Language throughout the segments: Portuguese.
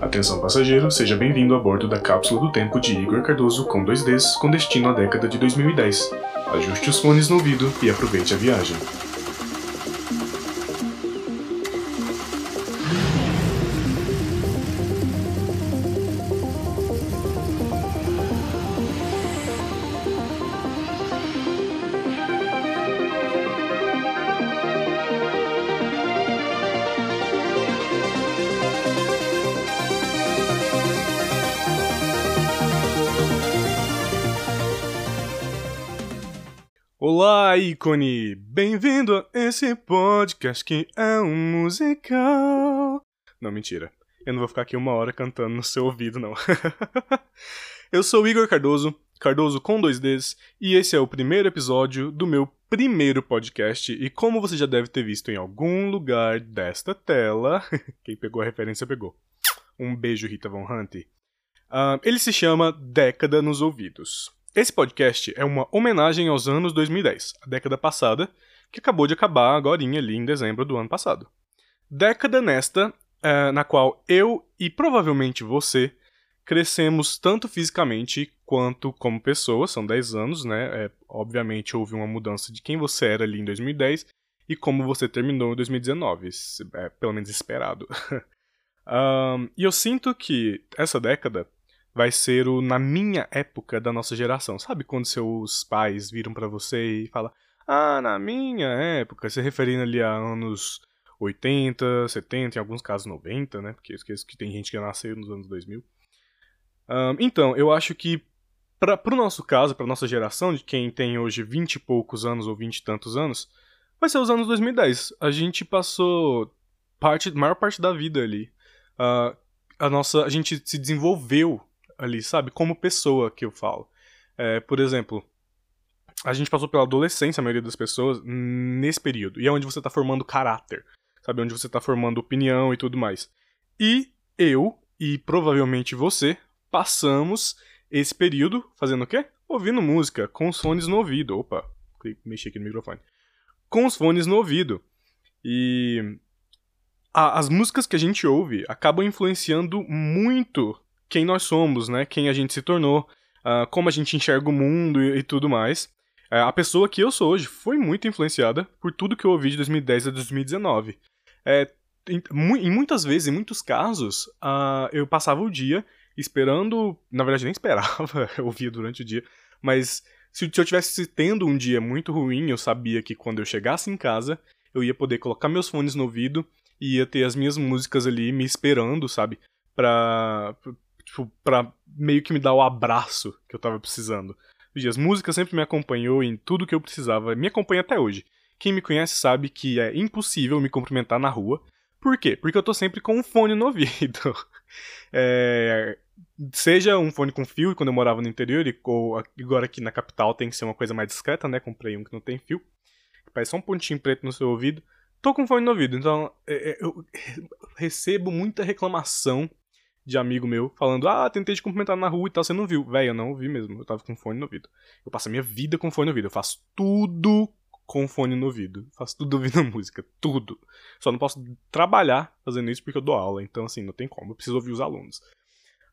Atenção passageiro, seja bem-vindo a bordo da cápsula do tempo de Igor Cardoso com 2Ds com destino à década de 2010. Ajuste os fones no ouvido e aproveite a viagem. Ícone! Bem-vindo a esse podcast que é um musical. Não, mentira. Eu não vou ficar aqui uma hora cantando no seu ouvido, não. Eu sou Igor Cardoso, Cardoso com dois Ds, e esse é o primeiro episódio do meu primeiro podcast. E como você já deve ter visto em algum lugar desta tela, quem pegou a referência pegou. Um beijo, Rita Von Hunt. Uh, ele se chama Década nos Ouvidos. Esse podcast é uma homenagem aos anos 2010, a década passada, que acabou de acabar agora ali em dezembro do ano passado. Década nesta, é, na qual eu e provavelmente você crescemos tanto fisicamente quanto como pessoas, são 10 anos, né? É, obviamente houve uma mudança de quem você era ali em 2010 e como você terminou em 2019, é, pelo menos esperado. um, e eu sinto que essa década vai ser o na minha época da nossa geração. Sabe quando seus pais viram para você e falam: "Ah, na minha época", se referindo ali a anos 80, 70, em alguns casos 90, né? Porque eu esqueço que tem gente que nasceu nos anos 2000. Um, então, eu acho que para o nosso caso, para nossa geração, de quem tem hoje 20 e poucos anos ou 20 e tantos anos, vai ser os anos 2010. A gente passou parte, maior parte da vida ali. Uh, a nossa, a gente se desenvolveu ali, sabe? Como pessoa que eu falo. É, por exemplo, a gente passou pela adolescência, a maioria das pessoas, nesse período. E é onde você tá formando caráter, sabe? Onde você tá formando opinião e tudo mais. E eu, e provavelmente você, passamos esse período fazendo o quê? Ouvindo música, com os fones no ouvido. Opa, mexi aqui no microfone. Com os fones no ouvido. E as músicas que a gente ouve acabam influenciando muito quem nós somos, né? Quem a gente se tornou, uh, como a gente enxerga o mundo e, e tudo mais. Uh, a pessoa que eu sou hoje foi muito influenciada por tudo que eu ouvi de 2010 a 2019. É, em, em, muitas vezes, em muitos casos, uh, eu passava o dia esperando. Na verdade, nem esperava, eu ouvia durante o dia, mas se, se eu tivesse tendo um dia muito ruim, eu sabia que quando eu chegasse em casa, eu ia poder colocar meus fones no ouvido e ia ter as minhas músicas ali me esperando, sabe? Tipo, pra meio que me dar o abraço que eu tava precisando. As músicas sempre me acompanhou em tudo que eu precisava, me acompanha até hoje. Quem me conhece sabe que é impossível me cumprimentar na rua. Por quê? Porque eu tô sempre com um fone no ouvido. é, seja um fone com fio, quando eu morava no interior, ou agora aqui na capital tem que ser uma coisa mais discreta, né? Comprei um que não tem fio. Parece só um pontinho preto no seu ouvido. Tô com fone no ouvido, então é, é eu recebo muita reclamação de amigo meu falando: Ah, tentei te cumprimentar na rua e tal, você não viu. Véi, eu não vi mesmo. Eu tava com fone no ouvido. Eu passo a minha vida com fone no ouvido. Eu faço tudo com fone no ouvido. Faço tudo ouvindo música. Tudo. Só não posso trabalhar fazendo isso porque eu dou aula. Então, assim, não tem como. Eu preciso ouvir os alunos.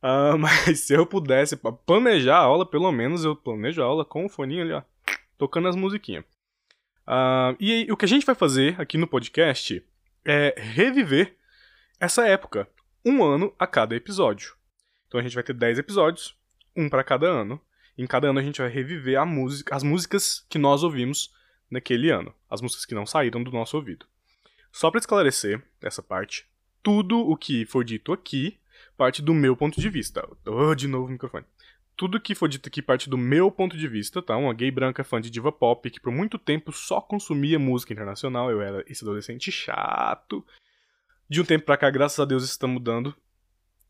Uh, mas se eu pudesse planejar a aula, pelo menos eu planejo a aula com o foninho ali, ó. Tocando as musiquinhas. Uh, e aí, o que a gente vai fazer aqui no podcast é reviver essa época um ano a cada episódio. Então a gente vai ter 10 episódios, um para cada ano. Em cada ano a gente vai reviver música, as músicas que nós ouvimos naquele ano, as músicas que não saíram do nosso ouvido. Só para esclarecer essa parte, tudo o que for dito aqui parte do meu ponto de vista. Oh, de novo o microfone. Tudo que for dito aqui parte do meu ponto de vista, tá? Uma gay branca fã de diva pop que por muito tempo só consumia música internacional. Eu era esse adolescente chato de um tempo pra cá, graças a Deus, isso está mudando.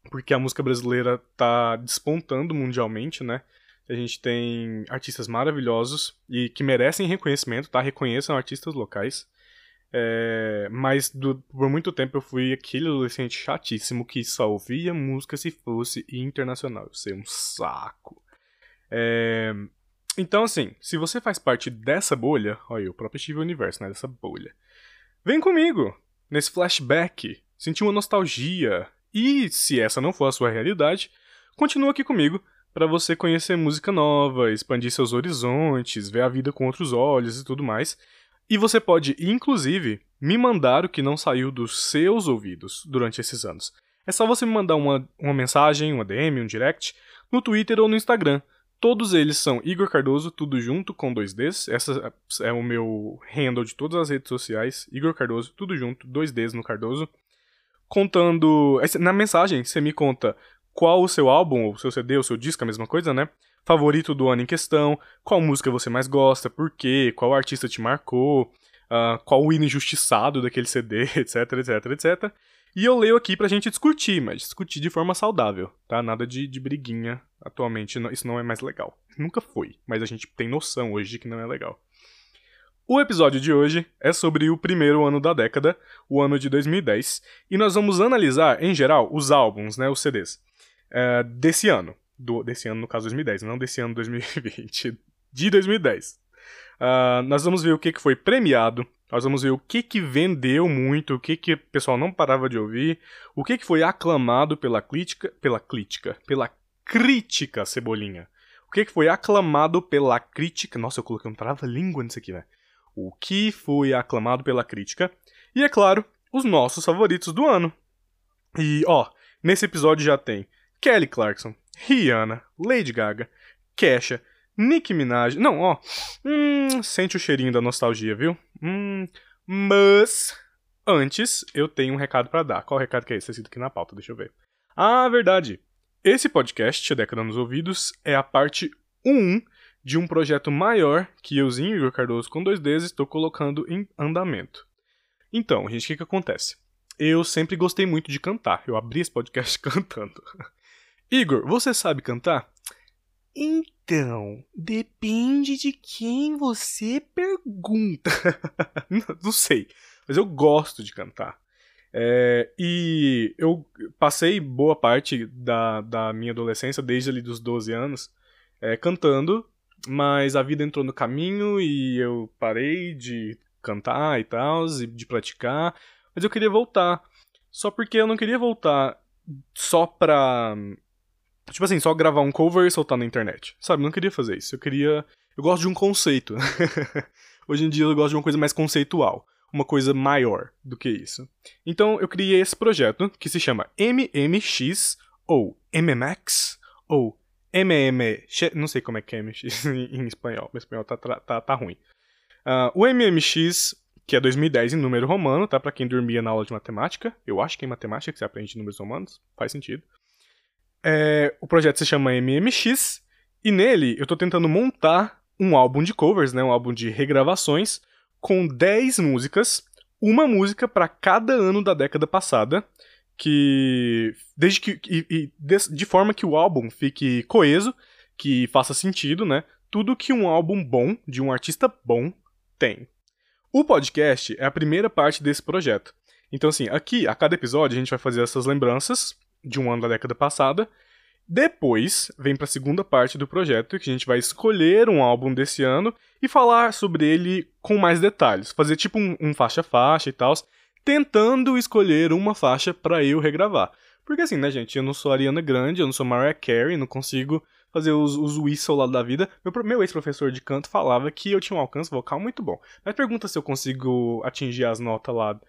Porque a música brasileira tá despontando mundialmente, né? A gente tem artistas maravilhosos e que merecem reconhecimento, tá? Reconheçam artistas locais. É, mas do, por muito tempo eu fui aquele adolescente chatíssimo que só ouvia música se fosse internacional. Eu sei, um saco. É, então, assim, se você faz parte dessa bolha, olha, o próprio Steve Universo, né? Dessa bolha. Vem comigo! Nesse flashback, sentir uma nostalgia E se essa não for a sua realidade, continua aqui comigo para você conhecer música nova, expandir seus horizontes, ver a vida com outros olhos e tudo mais. E você pode, inclusive, me mandar o que não saiu dos seus ouvidos durante esses anos. É só você me mandar uma, uma mensagem, uma DM, um direct, no Twitter ou no Instagram. Todos eles são Igor Cardoso, tudo junto com dois Ds. Essa é o meu handle de todas as redes sociais. Igor Cardoso, tudo junto, dois Ds no Cardoso. Contando. Na mensagem, você me conta qual o seu álbum, ou seu CD, ou seu disco, a mesma coisa, né? Favorito do ano em questão, qual música você mais gosta, por quê, qual artista te marcou, uh, qual o hino injustiçado daquele CD, etc, etc, etc. E eu leio aqui pra gente discutir, mas discutir de forma saudável, tá? Nada de, de briguinha atualmente, isso não é mais legal. Nunca foi, mas a gente tem noção hoje de que não é legal. O episódio de hoje é sobre o primeiro ano da década, o ano de 2010, e nós vamos analisar, em geral, os álbuns, né, os CDs uh, desse ano. Do, desse ano, no caso 2010, não desse ano 2020. De 2010. Uh, ah, nós vamos ver o que, que foi premiado, nós vamos ver o que, que vendeu muito, o que, que o pessoal não parava de ouvir, o que, que foi aclamado pela crítica, pela crítica, pela crítica, Cebolinha. O que, que foi aclamado pela crítica. Nossa, eu coloquei um trava-língua nisso aqui, né? O que foi aclamado pela crítica. E, é claro, os nossos favoritos do ano. E, ó, nesse episódio já tem Kelly Clarkson, Rihanna, Lady Gaga, Kesha, Nicki Minaj. Não, ó. Hum, sente o cheirinho da nostalgia, viu? Hum, mas antes eu tenho um recado para dar. Qual recado que é esse? Escrito aqui na pauta, deixa eu ver. Ah, verdade. Esse podcast, A Década nos Ouvidos, é a parte 1 de um projeto maior que euzinho, Igor Cardoso, com dois Ds, estou colocando em andamento. Então, gente, o que, que acontece? Eu sempre gostei muito de cantar. Eu abri esse podcast cantando. Igor, você sabe cantar? Então, depende de quem você pergunta. não, sei, mas eu gosto de cantar. É, e eu passei boa parte da, da minha adolescência, desde ali dos 12 anos, é, cantando, mas a vida entrou no caminho e eu parei de cantar e tal, de praticar, mas eu queria voltar. Só porque eu não queria voltar só pra Tipo assim, só gravar um cover e soltar na internet. Sabe, eu não queria fazer isso. Eu queria. Eu gosto de um conceito. Hoje em dia eu gosto de uma coisa mais conceitual. Uma coisa maior do que isso. Então eu criei esse projeto que se chama MMX ou MMX ou MMX. Não sei como é que é MX em espanhol. Meu espanhol tá, tá, tá ruim. Uh, o MMX, que é 2010 em número romano, tá? Pra quem dormia na aula de matemática. Eu acho que é em matemática que você aprende números romanos. Faz sentido. É, o projeto se chama MMX e nele eu tô tentando montar um álbum de covers, né, um álbum de regravações com 10 músicas, uma música para cada ano da década passada, que desde que e, e de, de forma que o álbum fique coeso, que faça sentido, né? Tudo que um álbum bom de um artista bom tem. O podcast é a primeira parte desse projeto. Então assim, aqui a cada episódio a gente vai fazer essas lembranças de um ano da década passada. Depois, vem para a segunda parte do projeto, que a gente vai escolher um álbum desse ano e falar sobre ele com mais detalhes. Fazer tipo um faixa-faixa e tal, tentando escolher uma faixa para eu regravar. Porque assim, né, gente, eu não sou Ariana Grande, eu não sou Mariah Carey, não consigo fazer os, os whistle lá da vida. Meu, meu ex-professor de canto falava que eu tinha um alcance vocal muito bom. Mas pergunta se eu consigo atingir as notas lá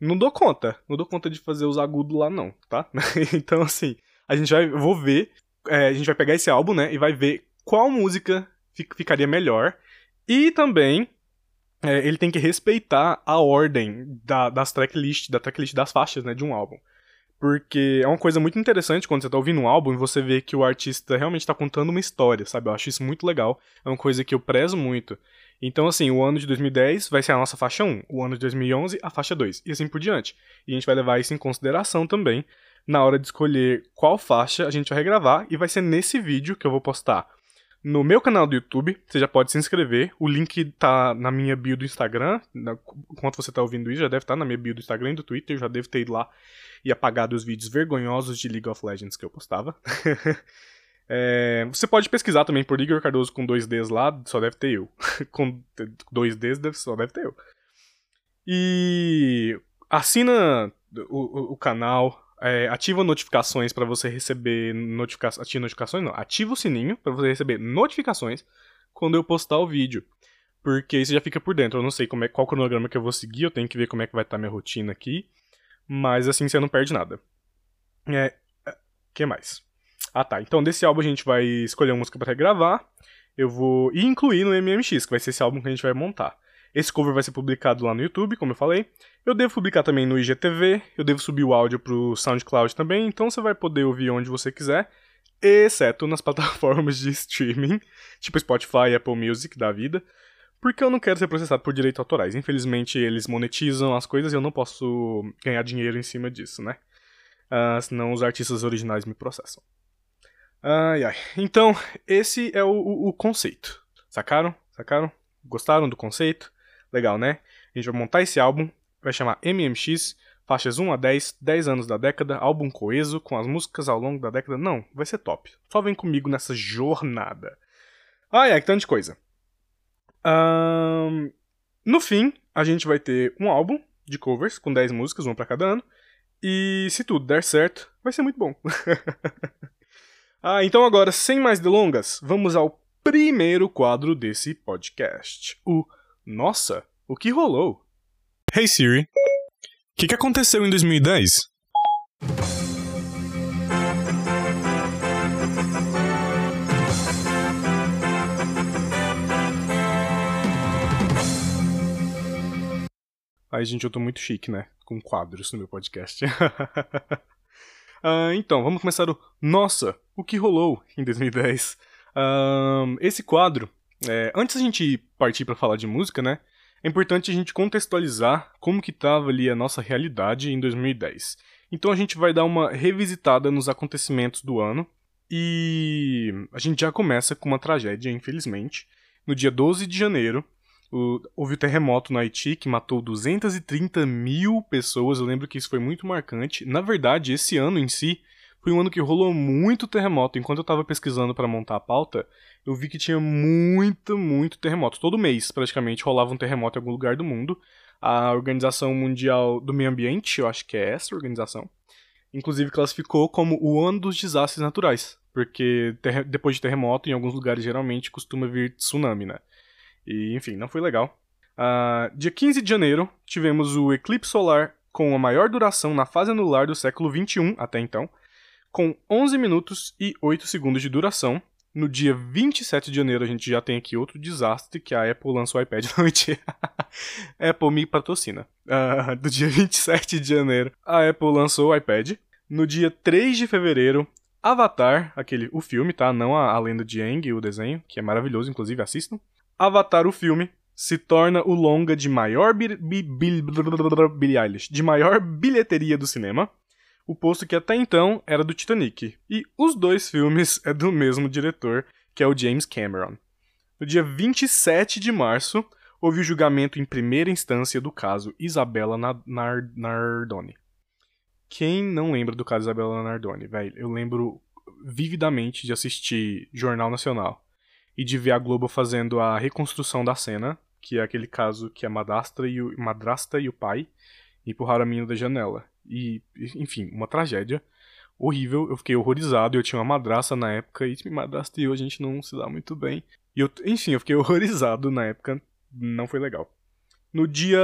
não dou conta. Não dou conta de fazer os agudos lá, não, tá? então, assim, a gente vai. Vou ver. É, a gente vai pegar esse álbum, né? E vai ver qual música ficaria melhor. E também. É, ele tem que respeitar a ordem da, das tracklist, da tracklist das faixas, né, de um álbum. Porque é uma coisa muito interessante quando você tá ouvindo um álbum e você vê que o artista realmente tá contando uma história, sabe? Eu acho isso muito legal. É uma coisa que eu prezo muito. Então, assim, o ano de 2010 vai ser a nossa faixa 1, o ano de 2011 a faixa 2, e assim por diante. E a gente vai levar isso em consideração também na hora de escolher qual faixa a gente vai regravar, e vai ser nesse vídeo que eu vou postar no meu canal do YouTube. Você já pode se inscrever, o link tá na minha bio do Instagram. Enquanto você tá ouvindo isso, já deve estar tá na minha bio do Instagram e do Twitter, já devo ter ido lá e apagado os vídeos vergonhosos de League of Legends que eu postava. É, você pode pesquisar também por Igor Cardoso com dois Ds lá, só deve ter eu. com dois Ds só deve ter eu. E assina o, o, o canal, é, ativa notificações para você receber notificações. Ativa notificações não. Ativa o sininho para você receber notificações quando eu postar o vídeo. Porque isso já fica por dentro. Eu não sei como é, qual cronograma que eu vou seguir, eu tenho que ver como é que vai estar tá minha rotina aqui. Mas assim você não perde nada. É. é que mais? Ah tá, então desse álbum a gente vai escolher uma música para gravar. Eu vou incluir no MMX, que vai ser esse álbum que a gente vai montar. Esse cover vai ser publicado lá no YouTube, como eu falei. Eu devo publicar também no IGTV, eu devo subir o áudio pro SoundCloud também, então você vai poder ouvir onde você quiser, exceto nas plataformas de streaming, tipo Spotify, Apple Music da vida, porque eu não quero ser processado por direitos autorais. Infelizmente, eles monetizam as coisas e eu não posso ganhar dinheiro em cima disso, né? Uh, senão os artistas originais me processam. Ai, ai. Então, esse é o, o, o conceito. Sacaram? Sacaram? Gostaram do conceito? Legal, né? A gente vai montar esse álbum, vai chamar MMX, faixas 1 a 10, 10 anos da década, álbum coeso, com as músicas ao longo da década. Não, vai ser top. Só vem comigo nessa jornada. Ah, é, que tanto de coisa. Um, no fim, a gente vai ter um álbum de covers, com 10 músicas, uma para cada ano. E se tudo der certo, vai ser muito bom. ah, então agora, sem mais delongas, vamos ao primeiro quadro desse podcast. O Nossa, o que rolou? Hey Siri, o que, que aconteceu em 2010? Ai, gente, eu tô muito chique, né? Com quadros no meu podcast. uh, então, vamos começar o Nossa, o que rolou em 2010? Uh, esse quadro é, antes a gente partir para falar de música, né? É importante a gente contextualizar como que estava ali a nossa realidade em 2010. Então a gente vai dar uma revisitada nos acontecimentos do ano e a gente já começa com uma tragédia, infelizmente. No dia 12 de janeiro, o, houve o terremoto no Haiti que matou 230 mil pessoas. Eu lembro que isso foi muito marcante. Na verdade, esse ano em si foi um ano que rolou muito terremoto. Enquanto eu estava pesquisando para montar a pauta, eu vi que tinha muito, muito terremoto. Todo mês, praticamente, rolava um terremoto em algum lugar do mundo. A Organização Mundial do Meio Ambiente, eu acho que é essa organização, inclusive classificou como o ano dos desastres naturais. Porque depois de terremoto, em alguns lugares geralmente costuma vir tsunami, né? E, enfim, não foi legal. Uh, dia 15 de janeiro, tivemos o eclipse solar com a maior duração na fase anular do século XXI até então, com 11 minutos e 8 segundos de duração. No dia 27 de janeiro a gente já tem aqui outro desastre, que a Apple lançou o iPad. Não, mentira. Apple me patrocina. Uh, do dia 27 de janeiro a Apple lançou o iPad. No dia 3 de fevereiro, Avatar, aquele, o filme, tá? Não a, a lenda de Aang, o desenho, que é maravilhoso, inclusive assistam. Avatar, o filme, se torna o longa de maior de maior bilheteria do cinema o posto que até então era do Titanic. E os dois filmes é do mesmo diretor, que é o James Cameron. No dia 27 de março, houve o julgamento em primeira instância do caso Isabella Nardoni. Quem não lembra do caso Isabella Nardoni, velho? Eu lembro vividamente de assistir Jornal Nacional e de ver a Globo fazendo a reconstrução da cena, que é aquele caso que a madrasta e o, madrasta e o pai empurraram a menina da janela. E, enfim, uma tragédia horrível. Eu fiquei horrorizado. Eu tinha uma madraça na época e minha madrasta e eu a gente não se dá muito bem. E eu, enfim, eu fiquei horrorizado na época. Não foi legal. No dia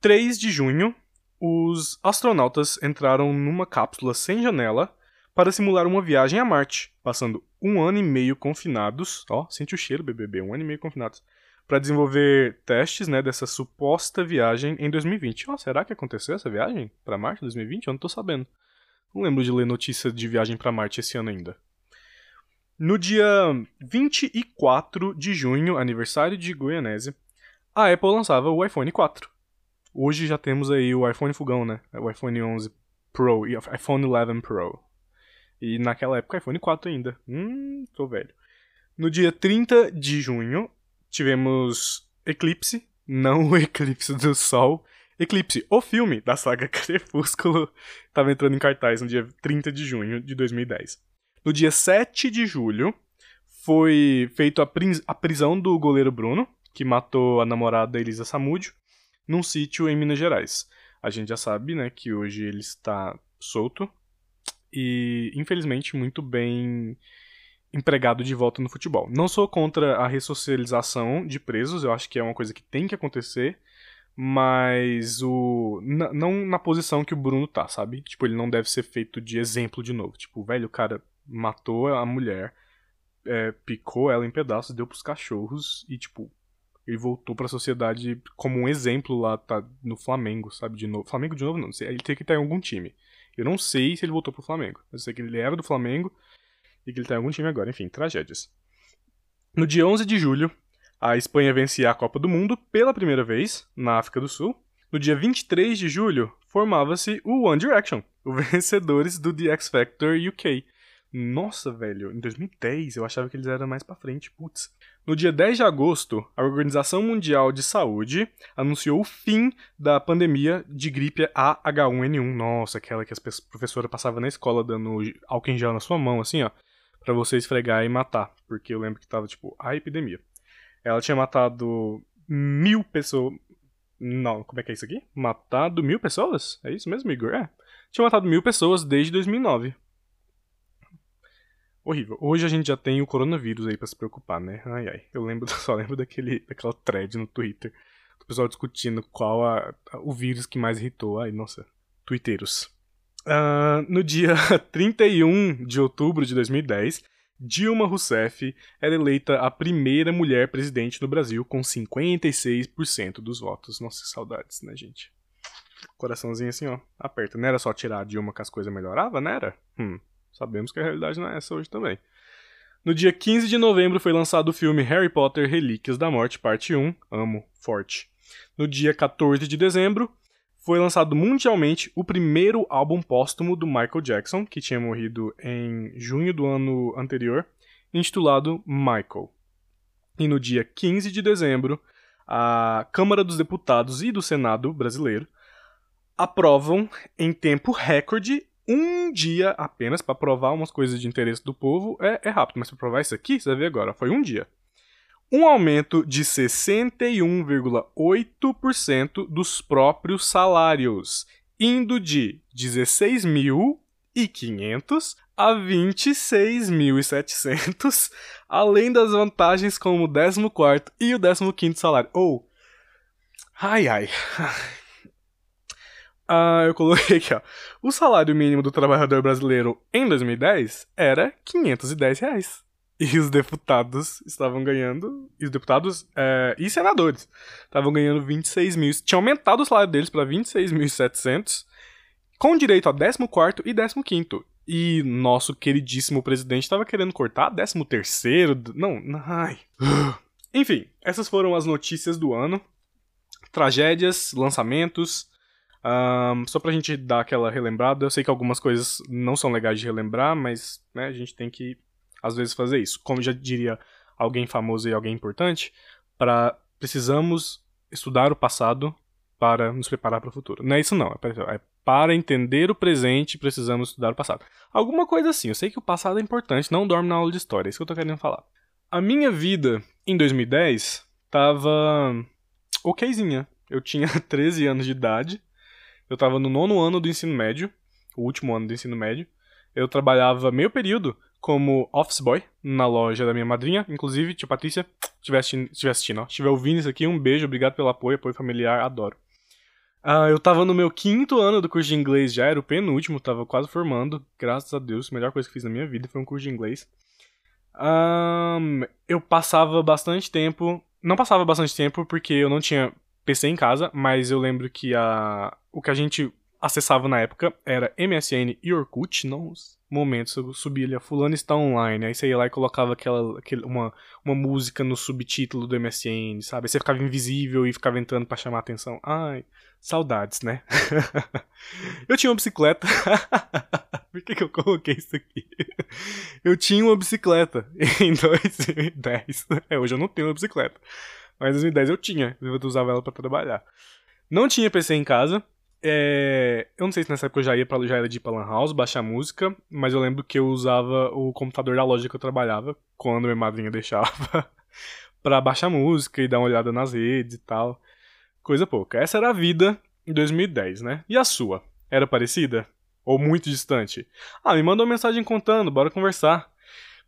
3 de junho, os astronautas entraram numa cápsula sem janela para simular uma viagem a Marte, passando um ano e meio confinados. Ó, sente o cheiro, BBB, um ano e meio confinados para desenvolver testes né, dessa suposta viagem em 2020. Oh, será que aconteceu essa viagem para Marte em 2020? Eu não tô sabendo. Não lembro de ler notícia de viagem para Marte esse ano ainda. No dia 24 de junho, aniversário de Goianese, a Apple lançava o iPhone 4. Hoje já temos aí o iPhone fogão, né? O iPhone 11 Pro e iPhone 11 Pro. E naquela época iPhone 4 ainda. Hum, tô velho. No dia 30 de junho, tivemos Eclipse, não o Eclipse do Sol. Eclipse, o filme da saga Crepúsculo, estava entrando em cartaz no dia 30 de junho de 2010. No dia 7 de julho, foi feita a, a prisão do goleiro Bruno, que matou a namorada Elisa Samúdio, num sítio em Minas Gerais. A gente já sabe, né, que hoje ele está solto e, infelizmente, muito bem empregado de volta no futebol. Não sou contra a ressocialização de presos, eu acho que é uma coisa que tem que acontecer, mas o não na posição que o Bruno tá, sabe? Tipo, ele não deve ser feito de exemplo de novo. Tipo, velho, o cara matou a mulher, é, picou ela em pedaços, deu pros cachorros e, tipo, ele voltou para a sociedade como um exemplo lá, tá no Flamengo, sabe? De novo. Flamengo de novo não, ele tem que estar em algum time. Eu não sei se ele voltou pro Flamengo. Eu sei que ele era do Flamengo e que ele tá em algum time agora. Enfim, tragédias. No dia 11 de julho, a Espanha vencia a Copa do Mundo pela primeira vez na África do Sul. No dia 23 de julho, formava-se o One Direction, os vencedores do The X Factor UK. Nossa, velho, em 2010 eu achava que eles eram mais para frente, putz. No dia 10 de agosto, a Organização Mundial de Saúde anunciou o fim da pandemia de gripe AH1N1. Nossa, aquela que as professoras passavam na escola dando álcool em gel na sua mão, assim, ó, para você esfregar e matar, porque eu lembro que tava, tipo, a epidemia. Ela tinha matado mil pessoas. Não, como é que é isso aqui? Matado mil pessoas? É isso mesmo, Igor? É. Tinha matado mil pessoas desde 2009 horrível. Hoje a gente já tem o coronavírus aí para se preocupar, né? Ai ai. Eu lembro, só lembro daquele, daquela thread no Twitter. Do pessoal discutindo qual a, a, o vírus que mais irritou. Ai, nossa. Twitteiros. Uh, no dia 31 de outubro de 2010, Dilma Rousseff era eleita a primeira mulher presidente no Brasil com 56% dos votos. Nossa, saudades, né, gente? Coraçãozinho assim, ó, aperta. Não era só tirar a Dilma que as coisas melhoravam, não era? Hum. Sabemos que a realidade não é essa hoje também. No dia 15 de novembro foi lançado o filme Harry Potter Relíquias da Morte, parte 1. Amo, forte. No dia 14 de dezembro foi lançado mundialmente o primeiro álbum póstumo do Michael Jackson, que tinha morrido em junho do ano anterior, intitulado Michael. E no dia 15 de dezembro, a Câmara dos Deputados e do Senado brasileiro aprovam em tempo recorde um dia apenas para provar umas coisas de interesse do povo é, é rápido, mas para provar isso aqui, você vai ver agora, foi um dia. Um aumento de 61,8% dos próprios salários, indo de 16.500 a 26.700, além das vantagens como o 14º e o 15º salário. Ou, oh, ai ai, ah, eu coloquei aqui, ó. O salário mínimo do trabalhador brasileiro em 2010 era 510 reais. E os deputados estavam ganhando. E os deputados é, e senadores estavam ganhando 26 mil. Tinha aumentado o salário deles para 26.700, com direito a 14 e 15. E nosso queridíssimo presidente estava querendo cortar 13. Não, ai. Enfim, essas foram as notícias do ano. Tragédias, lançamentos um, só pra gente dar aquela relembrada, eu sei que algumas coisas não são legais de relembrar, mas né, a gente tem que, às vezes, fazer isso. Como já diria alguém famoso e alguém importante, para precisamos estudar o passado para nos preparar para o futuro. Não é isso não, é para entender o presente precisamos estudar o passado. Alguma coisa assim, eu sei que o passado é importante, não dorme na aula de história, é isso que eu tô querendo falar. A minha vida em 2010 tava okzinha. Eu tinha 13 anos de idade, eu tava no nono ano do ensino médio, o último ano do ensino médio. Eu trabalhava meio período como office boy na loja da minha madrinha. Inclusive, tia Patrícia, se estiver assistindo, assistindo, ó, estiver ouvindo isso aqui, um beijo, obrigado pelo apoio, apoio familiar, adoro. Uh, eu tava no meu quinto ano do curso de inglês já, era o penúltimo, tava quase formando, graças a Deus, a melhor coisa que fiz na minha vida foi um curso de inglês. Um, eu passava bastante tempo, não passava bastante tempo porque eu não tinha PC em casa, mas eu lembro que a, o que a gente acessava na época era MSN e Orkut. Nos momentos eu subia ali, a fulano está online. Aí você ia lá e colocava aquela, uma, uma música no subtítulo do MSN, sabe? Aí você ficava invisível e ficava entrando para chamar atenção. Ai, saudades, né? eu tinha uma bicicleta. Por que, que eu coloquei isso aqui? eu tinha uma bicicleta em 2010. É, hoje eu não tenho uma bicicleta. Mas em 2010 eu tinha, eu usava ela para trabalhar. Não tinha PC em casa. É... Eu não sei se nessa época eu já ia pra, já era de ir pra Lan House, baixar música, mas eu lembro que eu usava o computador da loja que eu trabalhava, quando minha madrinha deixava, pra baixar música e dar uma olhada nas redes e tal. Coisa pouca. Essa era a vida em 2010, né? E a sua? Era parecida? Ou muito distante? Ah, me manda uma mensagem contando, bora conversar.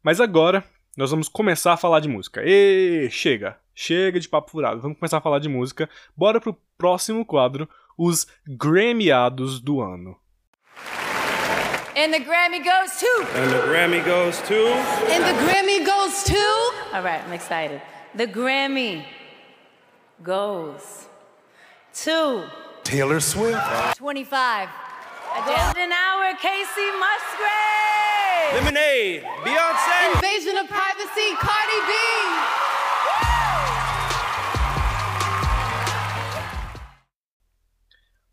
Mas agora, nós vamos começar a falar de música. E chega, chega de papo furado. Vamos começar a falar de música. Bora pro próximo quadro, os Grammyados do ano. And the Grammy goes to. And the Grammy goes to. And the Grammy goes to. All right, I'm excited. The Grammy goes to. Taylor Swift. 25. A golden hour, Casey Musgrave. Lemonade. Beyonce. Invasion of privacy, Cardi B.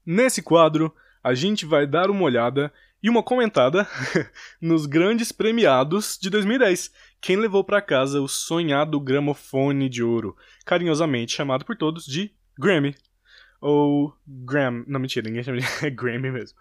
Nesse quadro, a gente vai dar uma olhada e uma comentada nos grandes premiados de 2010. Quem levou para casa o sonhado gramofone de ouro, carinhosamente chamado por todos de Grammy. Ou Gram. Não, mentira, ninguém chama de é Grammy mesmo.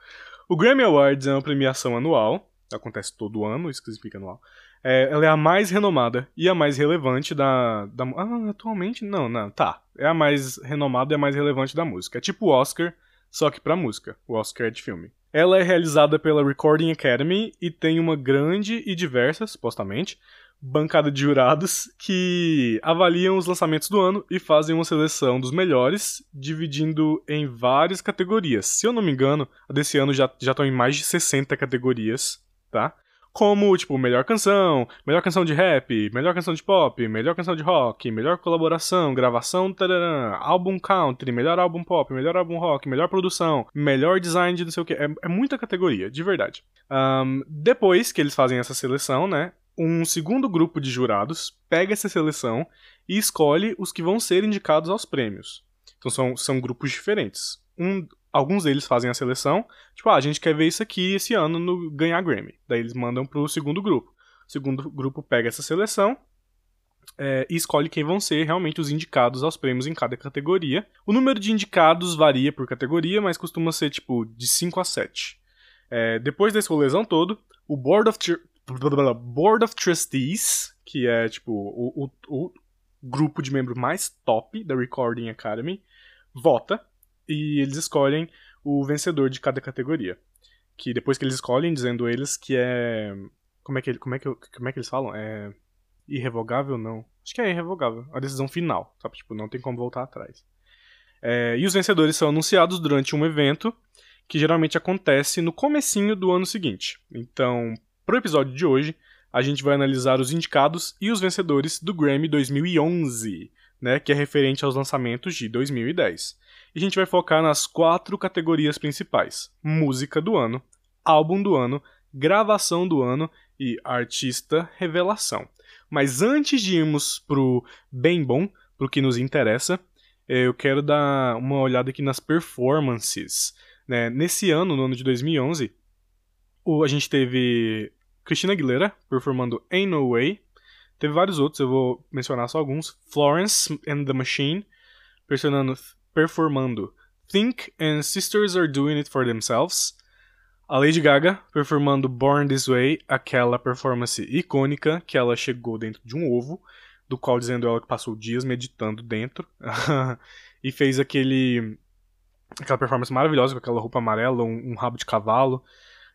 O Grammy Awards é uma premiação anual, acontece todo ano, isso que significa anual. É, ela é a mais renomada e a mais relevante da, da. Ah, atualmente? Não, não, tá. É a mais renomada e a mais relevante da música. É tipo o Oscar, só que pra música. O Oscar é de filme. Ela é realizada pela Recording Academy e tem uma grande e diversa, supostamente, bancada de jurados que avaliam os lançamentos do ano e fazem uma seleção dos melhores, dividindo em várias categorias. Se eu não me engano, a desse ano já estão em mais de 60 categorias, tá? Como, tipo, melhor canção, melhor canção de rap, melhor canção de pop, melhor canção de rock, melhor colaboração, gravação, tarará, álbum country, melhor álbum pop, melhor álbum rock, melhor produção, melhor design de não sei o que. É, é muita categoria, de verdade. Um, depois que eles fazem essa seleção, né, um segundo grupo de jurados pega essa seleção e escolhe os que vão ser indicados aos prêmios. Então são, são grupos diferentes. Um, alguns deles fazem a seleção, tipo, ah, a gente quer ver isso aqui esse ano no ganhar Grammy. Daí eles mandam pro segundo grupo. O segundo grupo pega essa seleção é, e escolhe quem vão ser realmente os indicados aos prêmios em cada categoria. O número de indicados varia por categoria, mas costuma ser tipo de 5 a 7. É, depois desse rolezão todo, o Board of, Board of Trustees, que é tipo o, o, o grupo de membro mais top da Recording Academy, vota e eles escolhem o vencedor de cada categoria. Que depois que eles escolhem, dizendo eles que é. Como é que, como é que, como é que eles falam? É. Irrevogável? Não. Acho que é irrevogável. A decisão final, sabe? Tipo, não tem como voltar atrás. É, e os vencedores são anunciados durante um evento que geralmente acontece no comecinho do ano seguinte. Então, pro episódio de hoje, a gente vai analisar os indicados e os vencedores do Grammy 2011, né, que é referente aos lançamentos de 2010. E a gente vai focar nas quatro categorias principais: música do ano, álbum do ano, gravação do ano e artista revelação. Mas antes de irmos pro bem bom, pro que nos interessa, eu quero dar uma olhada aqui nas performances. Né? Nesse ano, no ano de 2011, a gente teve Christina Aguilera performando Ain't No Way. Teve vários outros, eu vou mencionar só alguns. Florence and the Machine performando Think and Sisters Are Doing It For Themselves. A Lady Gaga performando Born This Way, aquela performance icônica que ela chegou dentro de um ovo, do qual dizendo ela que passou dias meditando dentro, e fez aquele aquela performance maravilhosa com aquela roupa amarela, um, um rabo de cavalo.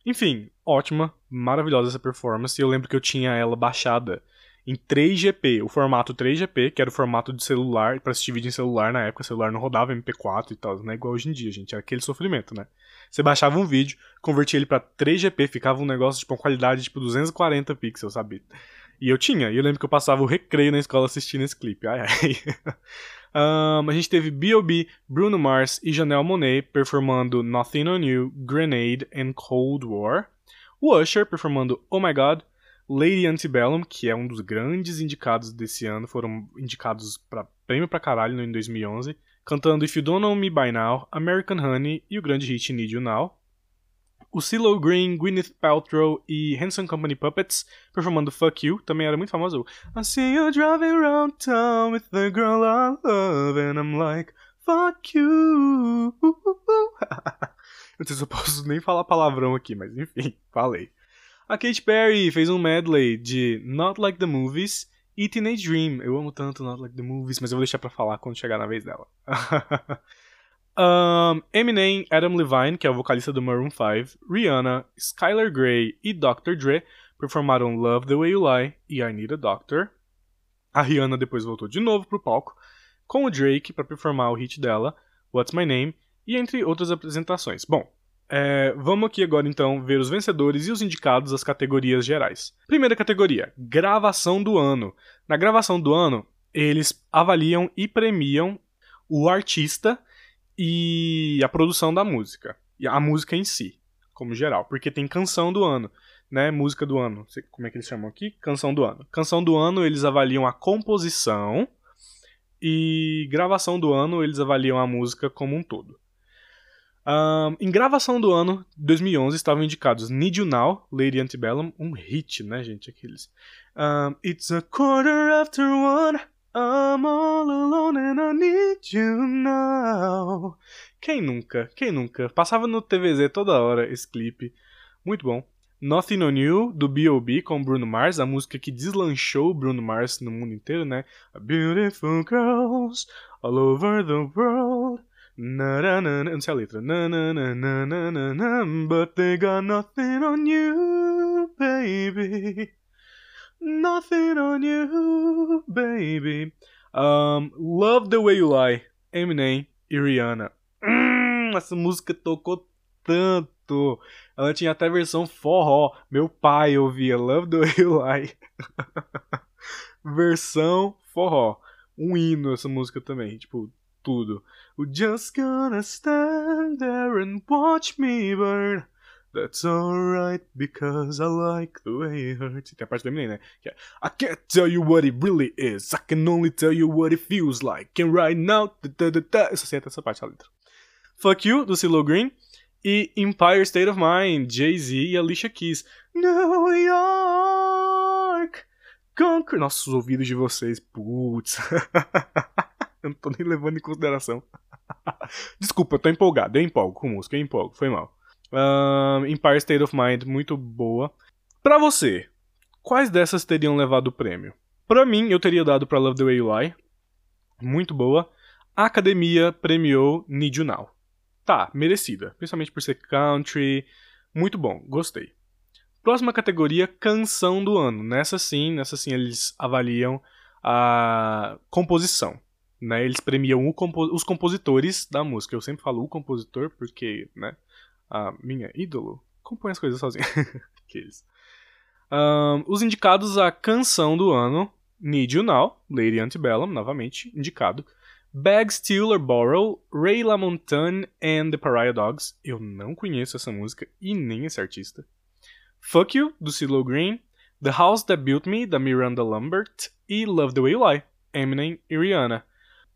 Enfim, ótima, maravilhosa essa performance. Eu lembro que eu tinha ela baixada em 3GP, o formato 3GP, que era o formato de celular, para assistir vídeo em celular na época, celular não rodava MP4 e tal, não é igual hoje em dia, gente, era aquele sofrimento, né? Você baixava um vídeo, convertia ele para 3GP, ficava um negócio tipo uma qualidade tipo 240 pixels, sabe? E eu tinha, e eu lembro que eu passava o recreio na escola assistindo esse clipe. Ai ai. um, a gente teve B.O.B., Bruno Mars e Janelle Monet performando Nothing on You, Grenade and Cold War. O Usher performando Oh My God, Lady Antebellum, que é um dos grandes indicados desse ano, foram indicados para prêmio pra caralho em 2011, cantando If You Don't Know Me By Now, American Honey e o grande hit Need You Now. O CeeLo Green, Gwyneth Paltrow e Hanson Company Puppets performando Fuck You, também era muito famoso. I see you driving around town with the girl I love and I'm like, fuck you. Não sei se eu posso nem falar palavrão aqui, mas enfim, falei. A Katy Perry fez um medley de Not Like the Movies e Teenage Dream. Eu amo tanto Not Like the Movies, mas eu vou deixar pra falar quando chegar na vez dela. Um, Eminem, Adam Levine, que é o vocalista do Maroon 5, Rihanna, Skylar Grey e Dr. Dre performaram Love the Way You Lie e I Need a Doctor. A Rihanna depois voltou de novo pro palco com o Drake para performar o hit dela, What's My Name, e entre outras apresentações. Bom, é, vamos aqui agora então ver os vencedores e os indicados às categorias gerais. Primeira categoria: gravação do ano. Na gravação do ano, eles avaliam e premiam o artista e a produção da música, e a música em si, como geral, porque tem canção do ano, né? Música do ano, como é que eles chamam aqui? Canção do ano. Canção do ano eles avaliam a composição e gravação do ano eles avaliam a música como um todo. Um, em gravação do ano 2011 estavam indicados Need You Now, Lady Antebellum, um hit, né, gente? Aqueles. Um, It's a quarter after one, I'm all alone and I need you now. Quem nunca? Quem nunca? Passava no TVZ toda hora esse clipe. Muito bom. Nothing On You, do B.O.B. com Bruno Mars, a música que deslanchou Bruno Mars no mundo inteiro, né? Beautiful girls all over the world. Na, na, na, eu não sei a letra. Na, na, na, na, na, na, na, but they got nothing on you, baby. Nothing on you, baby. Um, Love the Way You Lie, Eminem e Rihanna. Hum, essa música tocou tanto. Ela tinha até versão forró. Meu pai ouvia Love the Way You Lie. versão forró. Um hino essa música também. Tipo, tudo. Just gonna stand there and watch me burn. That's alright because I like the way it hurts. Tem a parte do Eminem, né? Que é, I can't tell you what it really is. I can only tell you what it feels like. And right now. Da, da, da, Eu só sei até essa parte da letra. Fuck You, do CeeLo Green. E Empire State of Mind, Jay-Z e Alicia Keys. New York! Conquer... Nossa, os ouvidos de vocês, putz. eu não tô nem levando em consideração. Desculpa, eu tô empolgado. Eu empolgo com música, eu empolgo, foi mal. Uh, Empire State of Mind, muito boa. Pra você, quais dessas teriam levado o prêmio? Pra mim, eu teria dado pra Love the Way You Lie. Muito boa. A academia premiou Need You Now. Tá, merecida. Principalmente por ser country. Muito bom, gostei. Próxima categoria, canção do ano. Nessa sim, nessa sim eles avaliam a composição. Né? Eles premiam compo os compositores da música. Eu sempre falo o compositor porque, né? A minha ídolo compõe as coisas sozinho. Aqueles. Um, os indicados a canção do ano: Need You Now, Lady Antebellum, novamente indicado. Bag Steal or Borrow, Ray LaMontagne and the Pariah Dogs. Eu não conheço essa música e nem esse artista. Fuck You, do CeeLo Green. The House That Built Me, da Miranda Lambert. E Love the Way You Lie, Eminem e Rihanna.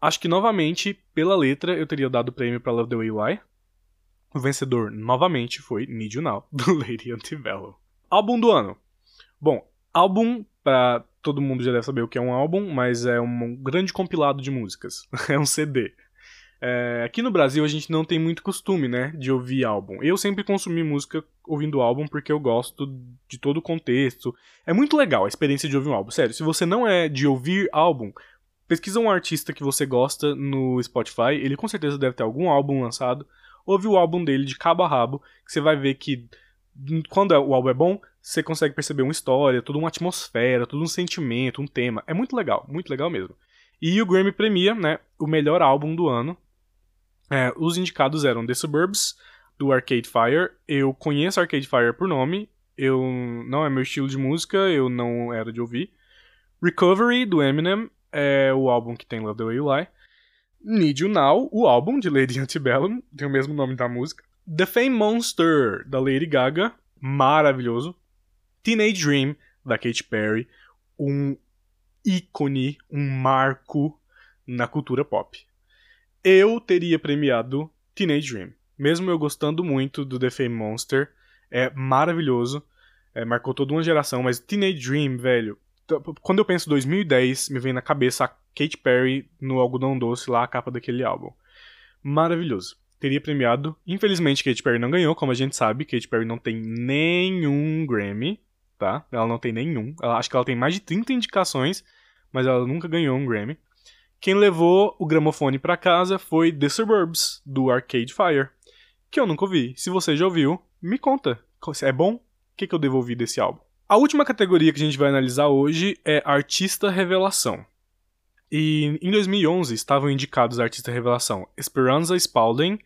Acho que novamente, pela letra, eu teria dado o prêmio para Love the Way You Lie. O vencedor novamente foi Need You Now, do Lady Antebellum. Álbum do ano. Bom, álbum, para todo mundo já deve saber o que é um álbum, mas é um grande compilado de músicas. é um CD. É, aqui no Brasil a gente não tem muito costume, né, de ouvir álbum. Eu sempre consumi música ouvindo álbum porque eu gosto de todo o contexto. É muito legal a experiência de ouvir um álbum. Sério, se você não é de ouvir álbum, pesquisa um artista que você gosta no Spotify. Ele com certeza deve ter algum álbum lançado. Ouve o álbum dele de cabo a rabo, que você vai ver que quando o álbum é bom, você consegue perceber uma história, toda uma atmosfera, todo um sentimento, um tema. É muito legal, muito legal mesmo. E o Grammy premia, né, o melhor álbum do ano. É, os indicados eram The Suburbs, do Arcade Fire. Eu conheço Arcade Fire por nome, eu não é meu estilo de música, eu não era de ouvir. Recovery, do Eminem, é o álbum que tem Love the Way You Lie. Need You Now, o álbum de Lady Antebellum, tem o mesmo nome da música. The Fame Monster, da Lady Gaga, maravilhoso. Teenage Dream, da Katy Perry, um ícone, um marco na cultura pop. Eu teria premiado Teenage Dream. Mesmo eu gostando muito do The Fame Monster, é maravilhoso, é, marcou toda uma geração, mas Teenage Dream, velho, quando eu penso 2010, me vem na cabeça a Katy Perry no Algodão Doce, lá a capa daquele álbum. Maravilhoso. Teria premiado. Infelizmente, Katy Perry não ganhou, como a gente sabe. Katy Perry não tem nenhum Grammy tá? Ela não tem nenhum. Ela, acho que ela tem mais de 30 indicações, mas ela nunca ganhou um Grammy. Quem levou o gramofone para casa foi The Suburbs, do Arcade Fire, que eu nunca ouvi. Se você já ouviu, me conta. É bom? O que, que eu devo ouvir desse álbum? A última categoria que a gente vai analisar hoje é Artista Revelação. E em 2011 estavam indicados Artista Revelação Esperanza Spalding,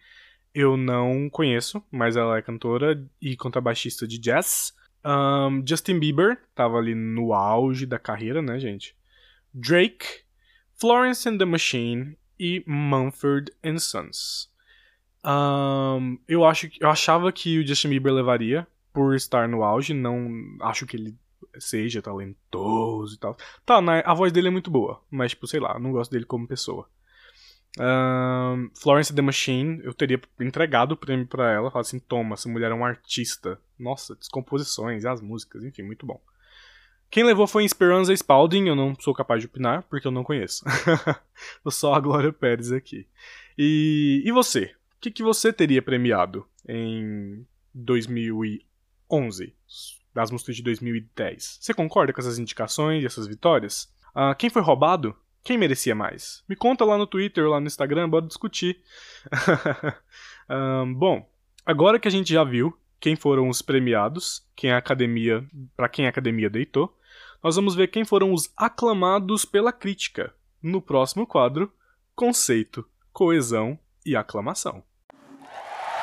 eu não conheço, mas ela é cantora e contrabaixista de jazz. Um, Justin Bieber, tava ali no auge da carreira, né, gente? Drake, Florence and the Machine e Mumford and Sons. Um, eu, acho, eu achava que o Justin Bieber levaria por estar no auge, não acho que ele seja talentoso e tal. Tá, né, a voz dele é muito boa, mas, tipo, sei lá, não gosto dele como pessoa. Florence the Machine, eu teria entregado o prêmio para ela, falado assim, toma, essa mulher é um artista. Nossa, descomposições, as músicas, enfim, muito bom. Quem levou foi Esperanza Spalding, eu não sou capaz de opinar, porque eu não conheço. Tô só a Glória Pérez aqui. E, e você? O que, que você teria premiado em 2011, das músicas de 2010? Você concorda com essas indicações e essas vitórias? Uh, quem foi roubado? Quem merecia mais? Me conta lá no Twitter, lá no Instagram, bora discutir. bom, agora que a gente já viu quem foram os premiados, quem a academia, para quem a academia deitou, nós vamos ver quem foram os aclamados pela crítica. No próximo quadro, conceito, coesão e aclamação.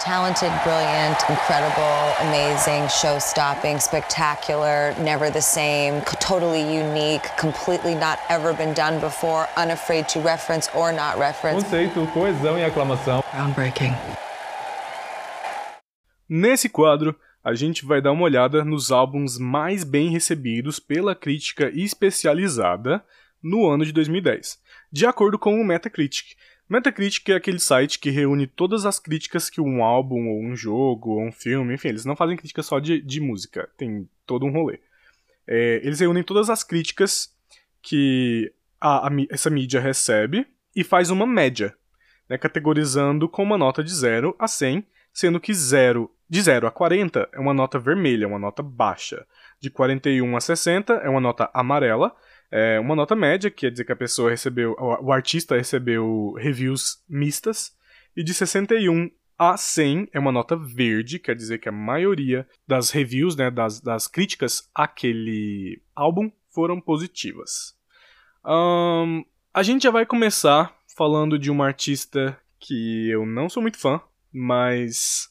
Talented, brilliant, incredible, amazing, show stopping, spectacular, never the same, totally unique, completely not ever been done before, unafraid to reference or not reference. Conceito, coesão e aclamação. Groundbreaking. Nesse quadro, a gente vai dar uma olhada nos álbuns mais bem recebidos pela crítica especializada no ano de 2010, de acordo com o Metacritic. Metacritic é aquele site que reúne todas as críticas que um álbum, ou um jogo, ou um filme, enfim, eles não fazem crítica só de, de música, tem todo um rolê. É, eles reúnem todas as críticas que a, a, essa mídia recebe e faz uma média, né, categorizando com uma nota de 0 a 100, sendo que 0, de 0 a 40 é uma nota vermelha, uma nota baixa. De 41 a 60 é uma nota amarela, é uma nota média, quer dizer que a pessoa recebeu, o artista recebeu reviews mistas, e de 61 a 100 é uma nota verde, quer dizer que a maioria das reviews, né, das, das críticas àquele álbum foram positivas. Um, a gente já vai começar falando de uma artista que eu não sou muito fã, mas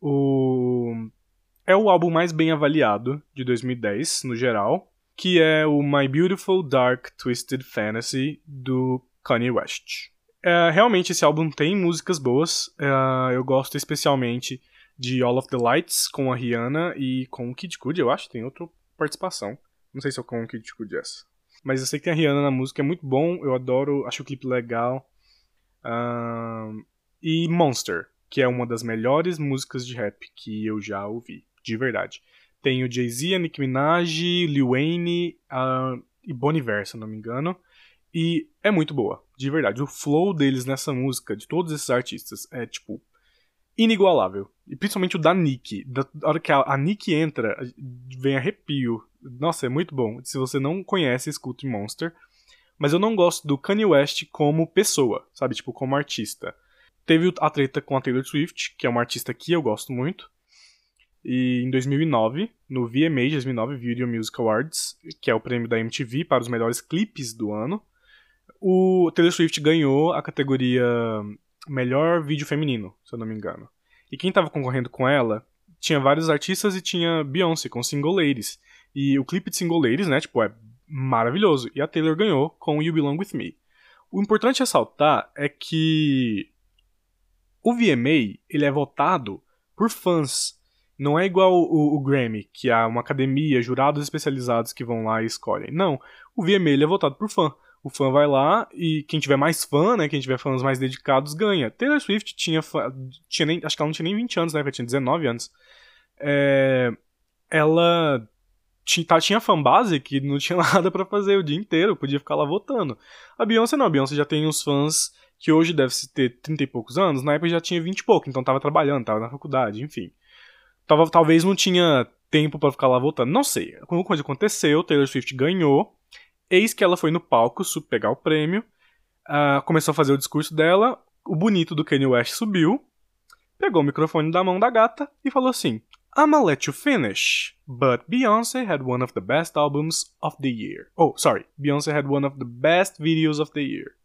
o é o álbum mais bem avaliado de 2010 no geral que é o My Beautiful Dark Twisted Fantasy do Kanye West. É, realmente esse álbum tem músicas boas, é, eu gosto especialmente de All of the Lights com a Rihanna e com o Kid Cudi, eu acho, tem outra participação. Não sei se é com o Kid Cudi essa. Mas eu sei que tem a Rihanna na música, é muito bom, eu adoro, acho o clipe legal. Um, e Monster, que é uma das melhores músicas de rap que eu já ouvi, de verdade. Tem o Jay-Z, a Nicki Minaj, Lil Wayne uh, e Bon Iver, se não me engano. E é muito boa, de verdade. O flow deles nessa música, de todos esses artistas, é tipo inigualável. E principalmente o da Nick. Da hora que a, a Nick entra, vem arrepio. Nossa, é muito bom. Se você não conhece, escute Monster. Mas eu não gosto do Kanye West como pessoa, sabe? Tipo, como artista. Teve a treta com a Taylor Swift, que é uma artista que eu gosto muito. E em 2009, no VMA 2009 Video Music Awards, que é o prêmio da MTV para os melhores clipes do ano, o Taylor Swift ganhou a categoria Melhor Vídeo Feminino, se eu não me engano. E quem estava concorrendo com ela tinha vários artistas e tinha Beyoncé com Single Ladies. E o clipe de Single Ladies, né, tipo, é maravilhoso. E a Taylor ganhou com You Belong With Me. O importante ressaltar é que o VMA, ele é votado por fãs. Não é igual o, o, Grammy, que há uma academia, jurados especializados que vão lá e escolhem. Não, o VMA é votado por fã. O fã vai lá e quem tiver mais fã, né, quem tiver fãs mais dedicados, ganha. Taylor Swift tinha, tinha nem, acho que ela não tinha nem 20 anos, né, ela tinha 19 anos. É, ela tinha, tá, tinha fanbase que não tinha nada para fazer o dia inteiro, podia ficar lá votando. A Beyoncé não, a Beyoncé já tem uns fãs que hoje deve ter 30 e poucos anos, na época já tinha 20 e pouco, então tava trabalhando, tava na faculdade, enfim. Talvez não tinha tempo para ficar lá voltando. Não sei. Alguma coisa aconteceu, Taylor Swift ganhou. Eis que ela foi no palco pegar o prêmio. uh, começou a fazer o discurso dela. O bonito do Kanye West subiu, pegou o microfone da mão da gata e falou assim: I'ma let you finish, but Beyoncé had one of the best albums of the year. Oh, sorry, Beyoncé had one of the best videos of the year.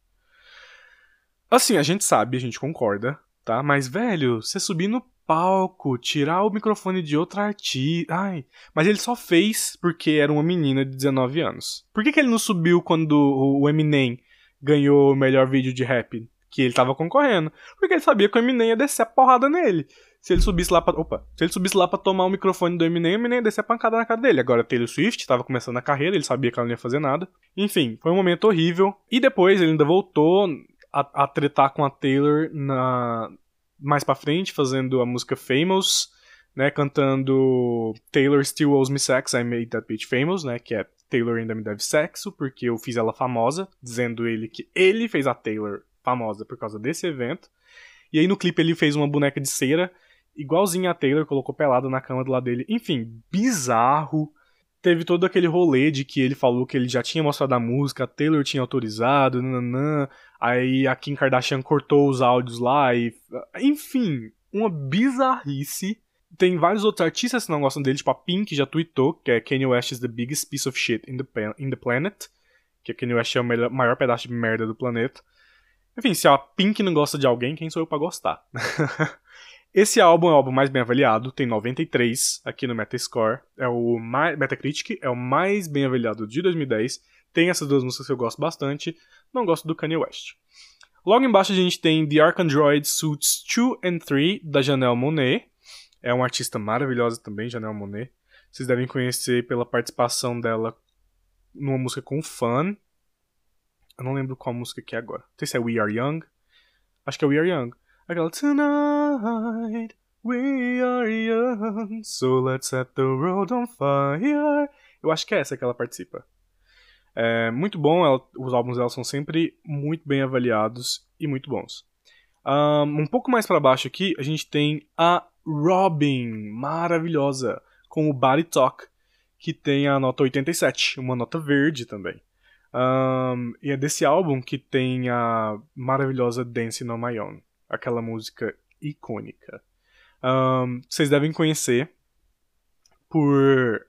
Assim, a gente sabe, a gente concorda, tá? Mas, velho, você subir no palco, tirar o microfone de outra artista. Ai. Mas ele só fez porque era uma menina de 19 anos. Por que, que ele não subiu quando o Eminem ganhou o melhor vídeo de rap? Que ele tava concorrendo. Porque ele sabia que o Eminem ia descer a porrada nele. Se ele subisse lá pra. Opa! Se ele subisse lá pra tomar o microfone do Eminem, o Eminem ia descer a pancada na cara dele. Agora Taylor Swift tava começando a carreira, ele sabia que ela não ia fazer nada. Enfim, foi um momento horrível. E depois ele ainda voltou a, a tretar com a Taylor na, mais pra frente, fazendo a música Famous, né, cantando Taylor Still Owes Me Sex, I Made That Bitch Famous, né, que é Taylor ainda me deve sexo, porque eu fiz ela famosa, dizendo ele que ele fez a Taylor famosa por causa desse evento. E aí no clipe ele fez uma boneca de cera, igualzinha a Taylor, colocou pelada na cama do lado dele. Enfim, bizarro teve todo aquele rolê de que ele falou que ele já tinha mostrado a música, a Taylor tinha autorizado, nananã, aí a Kim Kardashian cortou os áudios lá e. Enfim, uma bizarrice. Tem vários outros artistas que não gostam dele, tipo a Pink já tweetou, que é Kanye West is the biggest piece of shit in the, in the planet. Que a Kanye West é o melhor, maior pedaço de merda do planeta. Enfim, se a Pink não gosta de alguém, quem sou eu pra gostar? Esse álbum é o álbum mais bem avaliado, tem 93 aqui no Metascore, é o mais, Metacritic, é o mais bem avaliado de 2010. Tem essas duas músicas que eu gosto bastante, não gosto do Kanye West. Logo embaixo a gente tem The Arcandroid Suits 2 and 3 da Janelle Monet. É uma artista maravilhosa também, Janelle Monet. Vocês devem conhecer pela participação dela numa música com Fun. Eu não lembro qual música que é agora. Não sei se é We Are Young. Acho que é We Are Young. Aquela Tonight we are young, so let's set the world on fire. Eu acho que é essa que ela participa. É muito bom, ela, os álbuns dela são sempre muito bem avaliados e muito bons. Um, um pouco mais para baixo aqui, a gente tem a Robin, maravilhosa, com o Body Talk, que tem a nota 87, uma nota verde também. Um, e é desse álbum que tem a maravilhosa Dancing on My Own aquela música icônica. Um, vocês devem conhecer por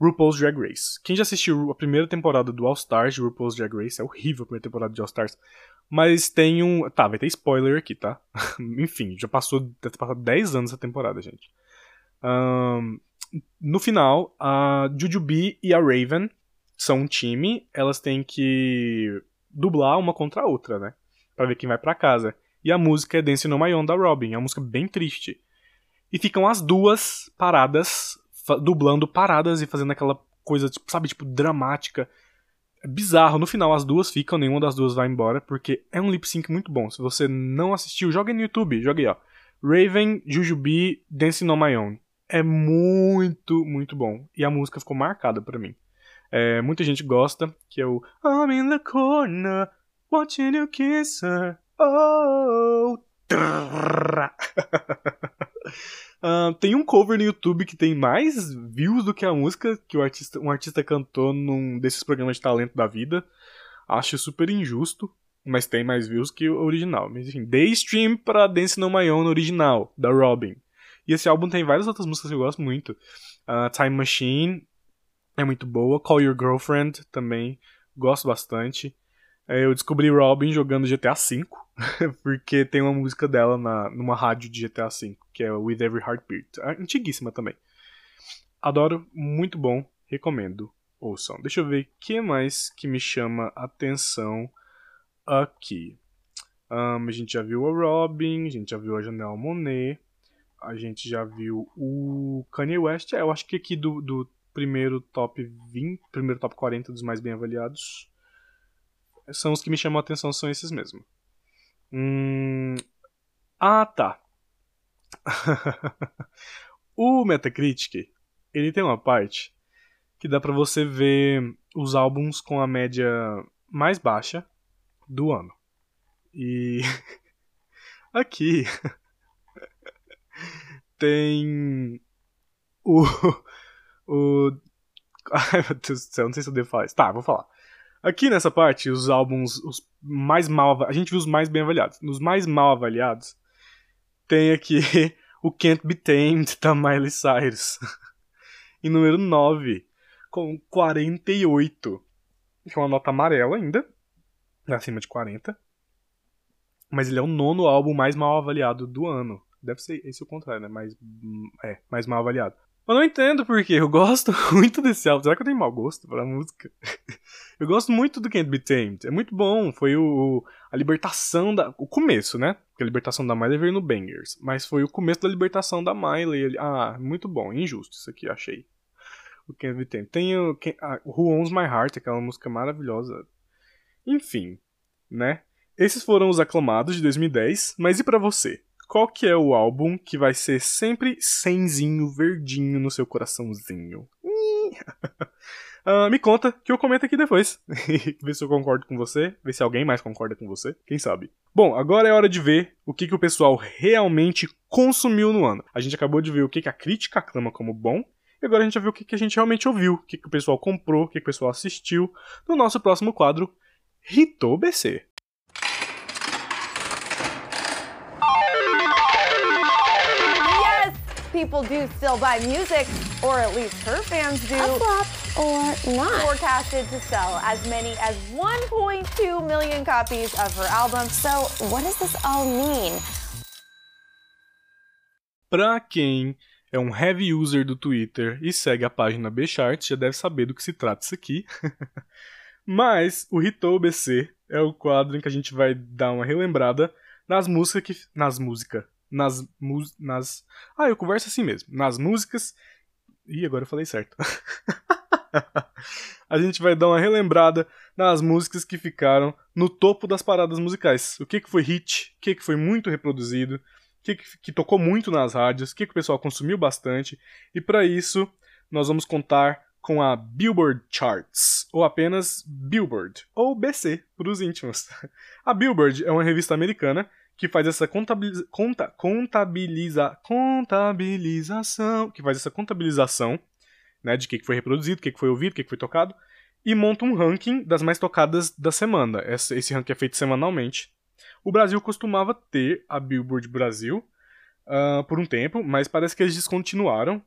RuPaul's Drag Race. Quem já assistiu a primeira temporada do All Stars de RuPaul's Drag Race, é horrível a primeira temporada de All Stars, mas tem um. Tá, vai ter spoiler aqui, tá? Enfim, já passou, deve passado 10 anos essa temporada, gente. Um, no final, a Jujubee e a Raven são um time, elas têm que dublar uma contra a outra, né? Pra ver quem vai para casa. E a música é Dance No My Own da Robin, é uma música bem triste. E ficam as duas paradas, dublando paradas e fazendo aquela coisa, tipo, sabe, tipo, dramática. É bizarro. No final as duas ficam, nenhuma das duas vai embora, porque é um lip sync muito bom. Se você não assistiu, joga no YouTube, joga aí, ó. Raven, Jujubee, Dancing on My Own. É muito, muito bom. E a música ficou marcada para mim. É, muita gente gosta, que é o I'm in the corner, watching you kiss her. Oh! uh, tem um cover no YouTube que tem mais views do que a música que o artista, um artista cantou num desses programas de talento da vida. Acho super injusto, mas tem mais views que o original. Mas enfim, dei stream pra Dance No My Own original, da Robin. E esse álbum tem várias outras músicas que eu gosto muito. Uh, Time Machine é muito boa. Call Your Girlfriend também gosto bastante. É, eu descobri Robin jogando GTA V, porque tem uma música dela na, numa rádio de GTA V, que é With Every Heartbeat. É antiguíssima também. Adoro, muito bom, recomendo. Ouçam. Deixa eu ver o que mais que me chama atenção aqui. Um, a gente já viu a Robin, a gente já viu a Janelle Monet, a gente já viu o Kanye West. É, eu acho que aqui do, do primeiro top 20, primeiro top 40 dos mais bem avaliados, são os que me chamam a atenção, são esses mesmo. Hum... Ah, tá. o Metacritic, ele tem uma parte que dá para você ver os álbuns com a média mais baixa do ano. E aqui tem o o Ai meu Deus do céu, não sei se eu devo falar isso. Tá, vou falar. Aqui nessa parte, os álbuns os mais mal A gente viu os mais bem avaliados. Nos mais mal avaliados, tem aqui o Can't Be Tamed da Miley Cyrus. em número 9, com 48. Que é uma nota amarela ainda. Acima de 40. Mas ele é o nono álbum mais mal avaliado do ano. Deve ser esse o contrário, né? Mais, é, mais mal avaliado. Eu não entendo porque eu gosto muito desse álbum. Será que eu tenho mau gosto pra música? eu gosto muito do Can't Be Tamed. É muito bom. Foi o, a libertação da. O começo, né? Porque a libertação da Miley veio no Bangers. Mas foi o começo da libertação da Miley. Ah, muito bom. Injusto isso aqui, achei. O Can't Be Tamed. Tem o, o Who Owns My Heart, aquela música maravilhosa. Enfim, né? Esses foram os aclamados de 2010. Mas e para você? Qual que é o álbum que vai ser sempre senzinho, verdinho no seu coraçãozinho? uh, me conta, que eu comento aqui depois. ver se eu concordo com você, ver se alguém mais concorda com você, quem sabe. Bom, agora é hora de ver o que, que o pessoal realmente consumiu no ano. A gente acabou de ver o que, que a crítica aclama como bom, e agora a gente vai ver o que, que a gente realmente ouviu, o que, que o pessoal comprou, o que, que o pessoal assistiu, no nosso próximo quadro, Rito BC. People do still buy music, or at least her fans do. A flop or not. Forecasted to sell as many as 1.2 million copies of her album. So, what does this all mean? Pra quem é um heavy user do Twitter e segue a página Bchart, já deve saber do que se trata isso aqui. Mas o Ritou BC é o quadro em que a gente vai dar uma relembrada nas músicas que nas músicas nas, nas. Ah, eu converso assim mesmo. Nas músicas. Ih, agora eu falei certo. a gente vai dar uma relembrada nas músicas que ficaram no topo das paradas musicais. O que, que foi hit, o que, que foi muito reproduzido, o que, que, que tocou muito nas rádios, o que, que o pessoal consumiu bastante. E para isso, nós vamos contar com a Billboard Charts, ou apenas Billboard, ou BC, para os íntimos. A Billboard é uma revista americana que faz essa contabiliza, conta, contabiliza, contabilização, que faz essa contabilização, né, de o que foi reproduzido, o que foi ouvido, o que foi tocado, e monta um ranking das mais tocadas da semana. Esse, esse ranking é feito semanalmente. O Brasil costumava ter a Billboard Brasil uh, por um tempo, mas parece que eles descontinuaram.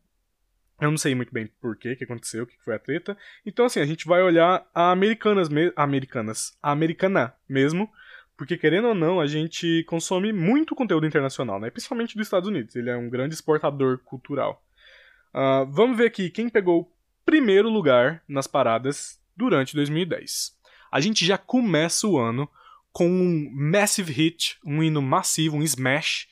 Eu não sei muito bem por quê, que aconteceu, o que foi a treta. Então, assim, a gente vai olhar a americanas, me americanas, a americana mesmo, porque, querendo ou não, a gente consome muito conteúdo internacional, né? Principalmente dos Estados Unidos. Ele é um grande exportador cultural. Uh, vamos ver aqui quem pegou primeiro lugar nas paradas durante 2010. A gente já começa o ano com um massive hit, um hino massivo, um smash,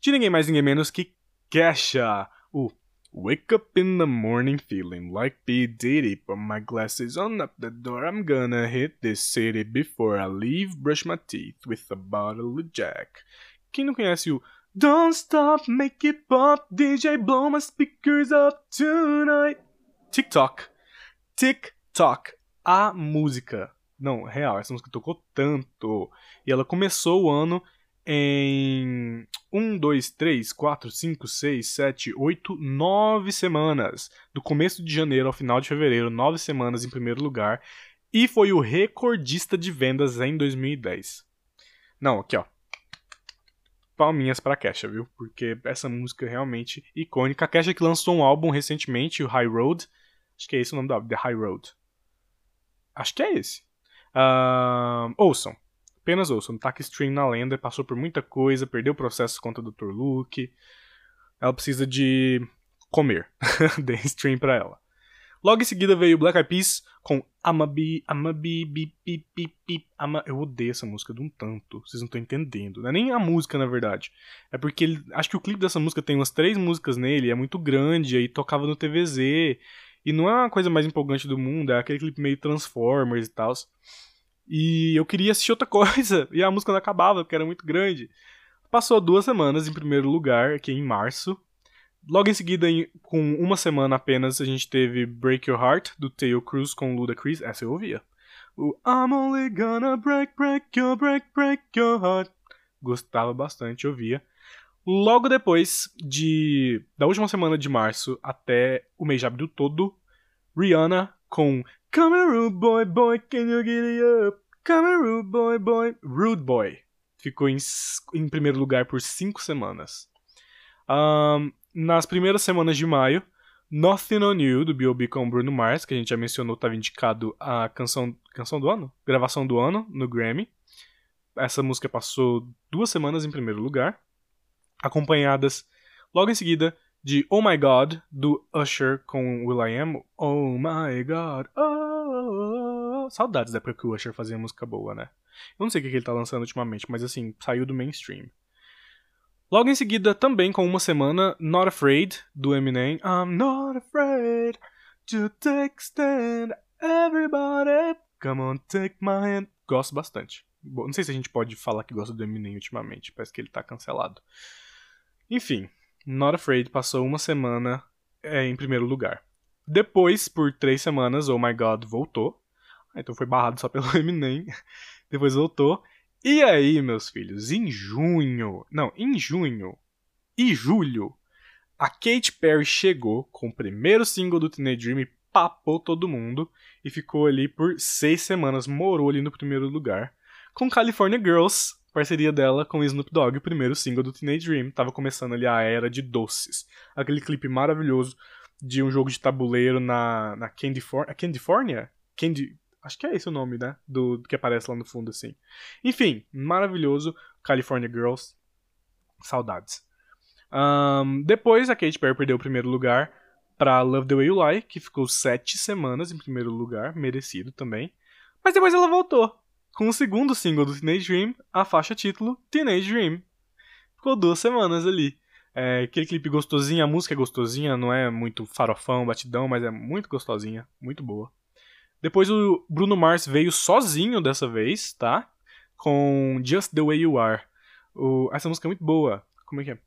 de ninguém mais ninguém menos que Kesha, o Wake up in the morning feeling like P. Diddy. Put my glasses on up the door. I'm gonna hit this city before I leave. Brush my teeth with a bottle of Jack. Quem não conhece o Don't stop, make it pop, DJ blow my speakers up tonight. TikTok. TikTok. A música. Não, real, essa música tocou tanto. E ela começou o ano em 1, 2, 3, 4, 5, 6, 7, 8, 9 semanas. Do começo de janeiro ao final de fevereiro, 9 semanas em primeiro lugar. E foi o recordista de vendas em 2010. Não, aqui ó. Palminhas pra Kesha, viu? Porque essa música é realmente icônica. A Kesha que lançou um álbum recentemente, o High Road. Acho que é esse o nome álbum, The High Road. Acho que é esse. Uh, ouçam. Apenas ouçam. Taca Stream na lenda, passou por muita coisa, perdeu o processo contra o Dr. Luke. Ela precisa de comer. Dê stream pra ela. Logo em seguida veio Black Eyed Peas com Amabi, Amabi, Bip, Ama... Eu odeio essa música de um tanto, vocês não estão entendendo. Não é nem a música, na verdade. É porque ele... acho que o clipe dessa música tem umas três músicas nele, é muito grande, aí tocava no TVZ. E não é a coisa mais empolgante do mundo, é aquele clipe meio Transformers e tal. E eu queria assistir outra coisa, e a música não acabava, porque era muito grande. Passou duas semanas em primeiro lugar, aqui em março. Logo em seguida, com uma semana apenas, a gente teve Break Your Heart, do Tail Cruz com Ludacris. Essa eu ouvia. O I'm only gonna break, break your, break, break your heart. Gostava bastante, ouvia. Logo depois de da última semana de março até o mês de abril todo, Rihanna com Come rude boy, boy, can you get it up? Come rude boy, boy. Rude Boy. Ficou em, em primeiro lugar por cinco semanas. Ahn, nas primeiras semanas de maio, Nothing on You, do B.O.B. com Bruno Mars, que a gente já mencionou, estava indicado a canção, canção do ano? Gravação do ano, no Grammy. Essa música passou duas semanas em primeiro lugar, acompanhadas logo em seguida de Oh My God, do Usher com Will I Am. Oh My God, oh, Saudades da época que o Usher fazia música boa, né? Eu não sei o que ele tá lançando ultimamente, mas assim, saiu do mainstream. Logo em seguida, também com uma semana, Not Afraid, do Eminem. I'm not afraid to take stand, everybody. Come on, take my hand. Gosto bastante. Bom, não sei se a gente pode falar que gosta do Eminem ultimamente, parece que ele tá cancelado. Enfim, Not Afraid passou uma semana é, em primeiro lugar. Depois, por três semanas, Oh My God voltou. Ah, Então foi barrado só pelo Eminem. Depois voltou. E aí, meus filhos, em junho. Não, em junho e julho, a Katy Perry chegou com o primeiro single do Teenage Dream e papou todo mundo. E ficou ali por seis semanas, morou ali no primeiro lugar. Com California Girls, parceria dela com Snoop Dogg, o primeiro single do Teenage Dream. Tava começando ali a era de doces. Aquele clipe maravilhoso de um jogo de tabuleiro na, na Candy For é Candyfornia? Candy. Acho que é esse o nome, né? Do, do que aparece lá no fundo, assim. Enfim, maravilhoso. California Girls. Saudades. Ahn, depois a Katy Perry perdeu o primeiro lugar pra Love the Way You Lie, que ficou sete semanas em primeiro lugar, merecido também. Mas depois ela voltou com o segundo single do Teenage Dream, a faixa título Teenage Dream. Ficou duas semanas ali. É, aquele clipe gostosinho, a música é gostosinha, não é muito farofão, batidão, mas é muito gostosinha, muito boa. Depois o Bruno Mars veio sozinho dessa vez, tá? Com Just the Way You Are. O- essa música é muito boa. Como é que é?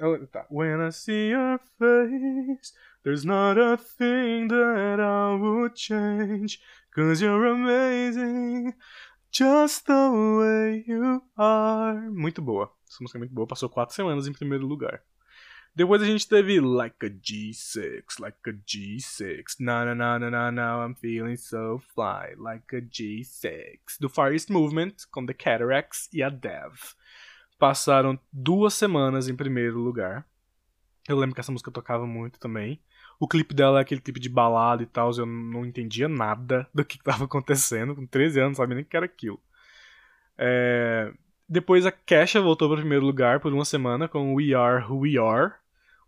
Oh, tá. When I see your face, there's not a thing that I would change. Cause you're amazing, just the way you are. Muito boa. Essa música é muito boa. Passou quatro semanas em primeiro lugar. Depois a gente teve Like a G6, Like a G6. Na na na na na na, I'm feeling so fly. Like a G6. Do Far East Movement, com The Cataracts e a Dev. Passaram duas semanas em primeiro lugar. Eu lembro que essa música tocava muito também. O clipe dela é aquele clipe de balada e tal, eu não entendia nada do que estava acontecendo. Com 13 anos, não sabia nem o que era aquilo. É, Depois a Kesha voltou para o primeiro lugar por uma semana com We Are Who We Are.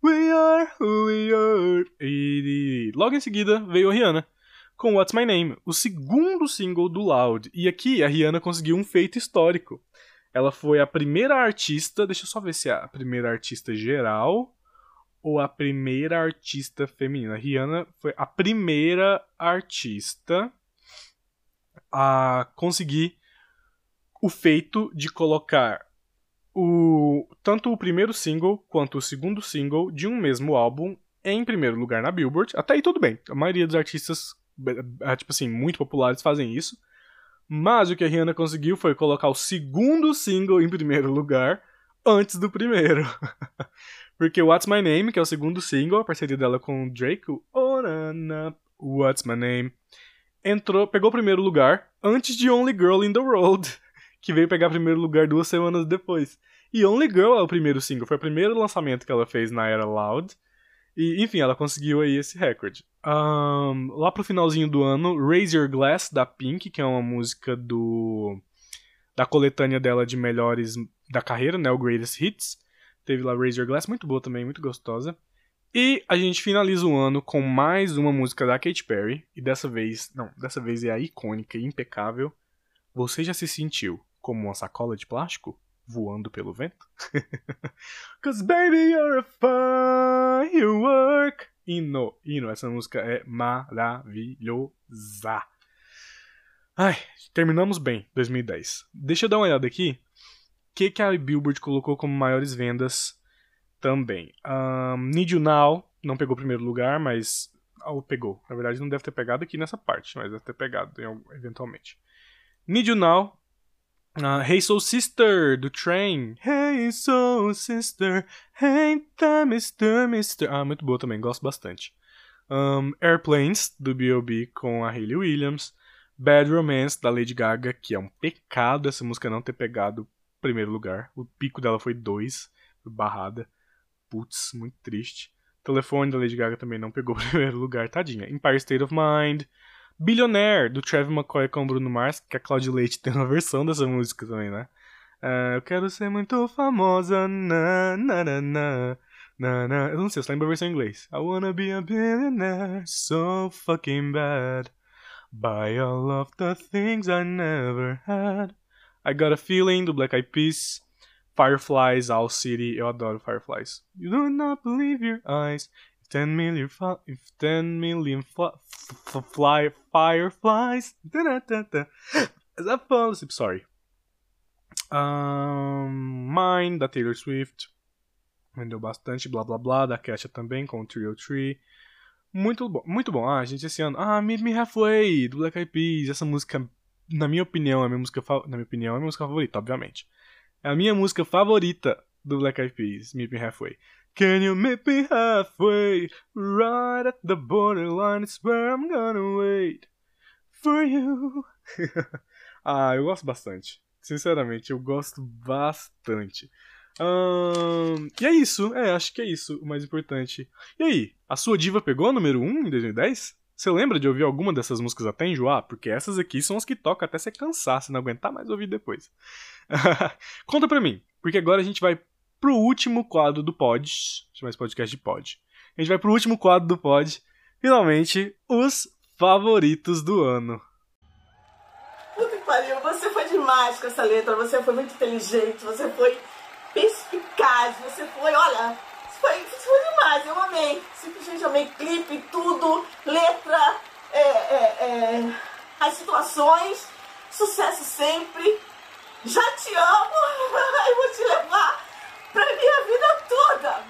We Are Who We Are. E logo em seguida veio a Rihanna com What's My Name, o segundo single do Loud. E aqui a Rihanna conseguiu um feito histórico. Ela foi a primeira artista, deixa eu só ver se é a primeira artista geral ou a primeira artista feminina. Rihanna foi a primeira artista a conseguir o feito de colocar o tanto o primeiro single quanto o segundo single de um mesmo álbum em primeiro lugar na Billboard. Até aí tudo bem. A maioria dos artistas, eh, tipo assim, muito populares fazem isso. Mas o que a Rihanna conseguiu foi colocar o segundo single em primeiro lugar antes do primeiro. Porque What's My Name, que é o segundo single, a parceria dela com o Drake, o Oh, What's My Name, entrou, pegou o primeiro lugar antes de Only Girl in the World, que veio pegar primeiro lugar duas semanas depois. E Only Girl é o primeiro single, foi o primeiro lançamento que ela fez na era Loud. E, enfim, ela conseguiu aí esse recorde. Ahn, lá pro finalzinho do ano, Raise Your Glass, da Pink, que é uma música do da coletânea dela de melhores da carreira, né, o Greatest Hits. Teve lá Your Glass, muito boa também, muito gostosa. E a gente finaliza o ano com mais uma música da Katy Perry. E dessa vez, não, dessa vez é a icônica e impecável. Você já se sentiu como uma sacola de plástico voando pelo vento? Cause baby you're a firework. Hino, hino, essa música é maravilhosa. Ai, terminamos bem 2010. Deixa eu dar uma olhada aqui. Que, que a Billboard colocou como maiores vendas também? Um, Need You Now não pegou primeiro lugar, mas. Ou pegou. Na verdade, não deve ter pegado aqui nessa parte, mas deve ter pegado eventualmente. Need You Now. Uh, hey Soul Sister, do Train. Hey Soul Sister, that Mr. Mister. Ah, muito boa também, gosto bastante. Um, Airplanes, do B.O.B. com a Hayley Williams. Bad Romance, da Lady Gaga, que é um pecado essa música não ter pegado primeiro lugar. O pico dela foi dois, barrada. Putz, muito triste. Telefone da Lady Gaga também não pegou primeiro lugar, tadinha. Empire State of Mind. Billionaire, do Travis McCoy com Bruno Mars, que a Claudia Leite tem uma versão dessa música também, né? Uh, eu quero ser muito famosa, na, na, na, na, na, na. Eu não sei, eu só lembro a versão em inglês. I wanna be a billionaire, so fucking bad. Buy all of the things I never had. I got a feeling, do Black Eyed Peas. Fireflies, All City, eu adoro Fireflies. You do not believe your eyes. If 10 million, if 10 million fly fireflies. Da, da, da. As I fall asleep, sorry. Um, Mine, da Taylor Swift. Vendeu bastante, blá blá blá, da Kesha também, com o Trio Tree. Muito bom, muito bom. Ah, gente, esse ano. Ah, Meet Me Halfway, do Black Eyed Peas. Essa música, na minha opinião, é a minha música, na minha opinião, é a minha música favorita, obviamente. É a minha música favorita do Black Eyed Peas, Meet Me Halfway. Can you meet me halfway? Right at the borderline, it's where I'm gonna wait for you. ah, eu gosto bastante. Sinceramente, eu gosto bastante. Um, e é isso, é, acho que é isso o mais importante. E aí, a sua diva pegou a número 1 em 2010? Você lembra de ouvir alguma dessas músicas até enjoar? Porque essas aqui são as que tocam até você cansar, se não aguentar mais ouvir depois. Conta pra mim, porque agora a gente vai pro último quadro do pod. Chamar esse podcast de pod. A gente vai pro último quadro do pod. Finalmente, os favoritos do ano. Puta que pariu, você foi demais com essa letra, você foi muito inteligente, você foi perspicaz, você foi, olha, demais, eu amei. Simplesmente amei clipe, tudo, letra, é, é, é, as situações, sucesso sempre. Já te amo, eu vou te levar pra minha vida toda.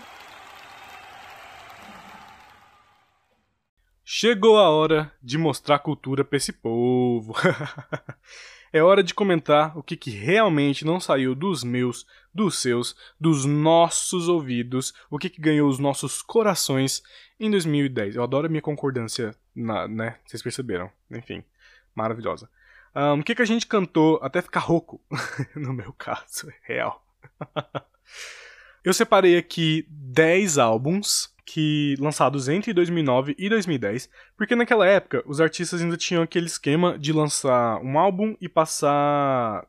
Chegou a hora de mostrar cultura pra esse povo. é hora de comentar o que, que realmente não saiu dos meus, dos seus, dos nossos ouvidos, o que, que ganhou os nossos corações em 2010. Eu adoro a minha concordância, na, né? Vocês perceberam. Enfim, maravilhosa. Um, o que, que a gente cantou até ficar rouco, no meu caso, é real. Eu separei aqui 10 álbuns que lançados entre 2009 e 2010, porque naquela época os artistas ainda tinham aquele esquema de lançar um álbum e passar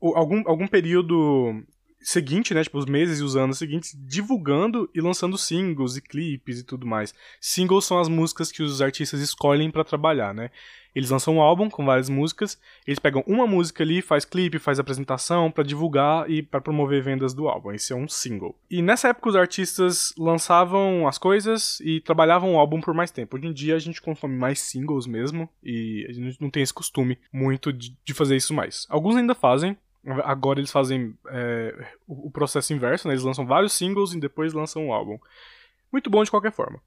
algum, algum período seguinte, né, tipo os meses e os anos seguintes, divulgando e lançando singles e clipes e tudo mais. Singles são as músicas que os artistas escolhem para trabalhar, né? Eles lançam um álbum com várias músicas, eles pegam uma música ali, faz clipe, faz apresentação para divulgar e para promover vendas do álbum. Esse é um single. E nessa época os artistas lançavam as coisas e trabalhavam o álbum por mais tempo. Hoje em dia a gente consome mais singles mesmo e a gente não tem esse costume muito de, fazer isso mais. Alguns ainda fazem, Agora eles fazem é, o processo inverso, né? Eles lançam vários singles e depois lançam um álbum. Muito bom de qualquer forma.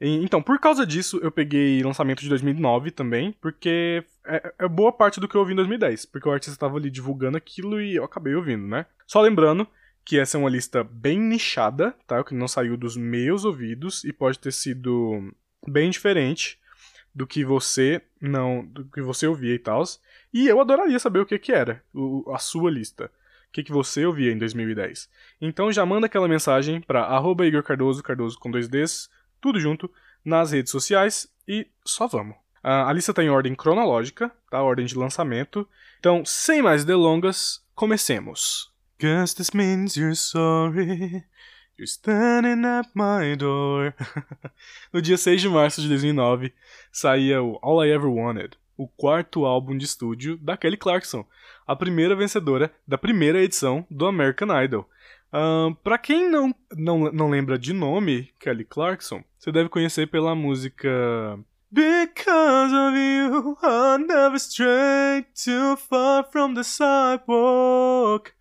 Então, por causa disso, eu peguei lançamento de 2009 também, porque é, é boa parte do que eu ouvi em 2010, porque o artista estava ali divulgando aquilo e eu acabei ouvindo, né? Só lembrando que essa é uma lista bem nichada, tá? Que não saiu dos meus ouvidos e pode ter sido bem diferente do que você não, do que você ouvia e tal. E eu adoraria saber o que que era o, a sua lista. O que, que você ouvia em 2010. Então já manda aquela mensagem para Igor Cardoso, Cardoso com dois Ds, tudo junto, nas redes sociais e só vamos. A lista está em ordem cronológica, tá? Ordem de lançamento. Então, sem mais delongas, comecemos. This means you're sorry. You're standing at my door. no dia 6 de março de 2009, saía o All I Ever Wanted, o quarto álbum de estúdio da Kelly Clarkson, a primeira vencedora da primeira edição do American Idol. Para quem não, não, não lembra de nome, Kelly Clarkson, você deve conhecer pela música Because of you, I never strayed too far from the sidewalk.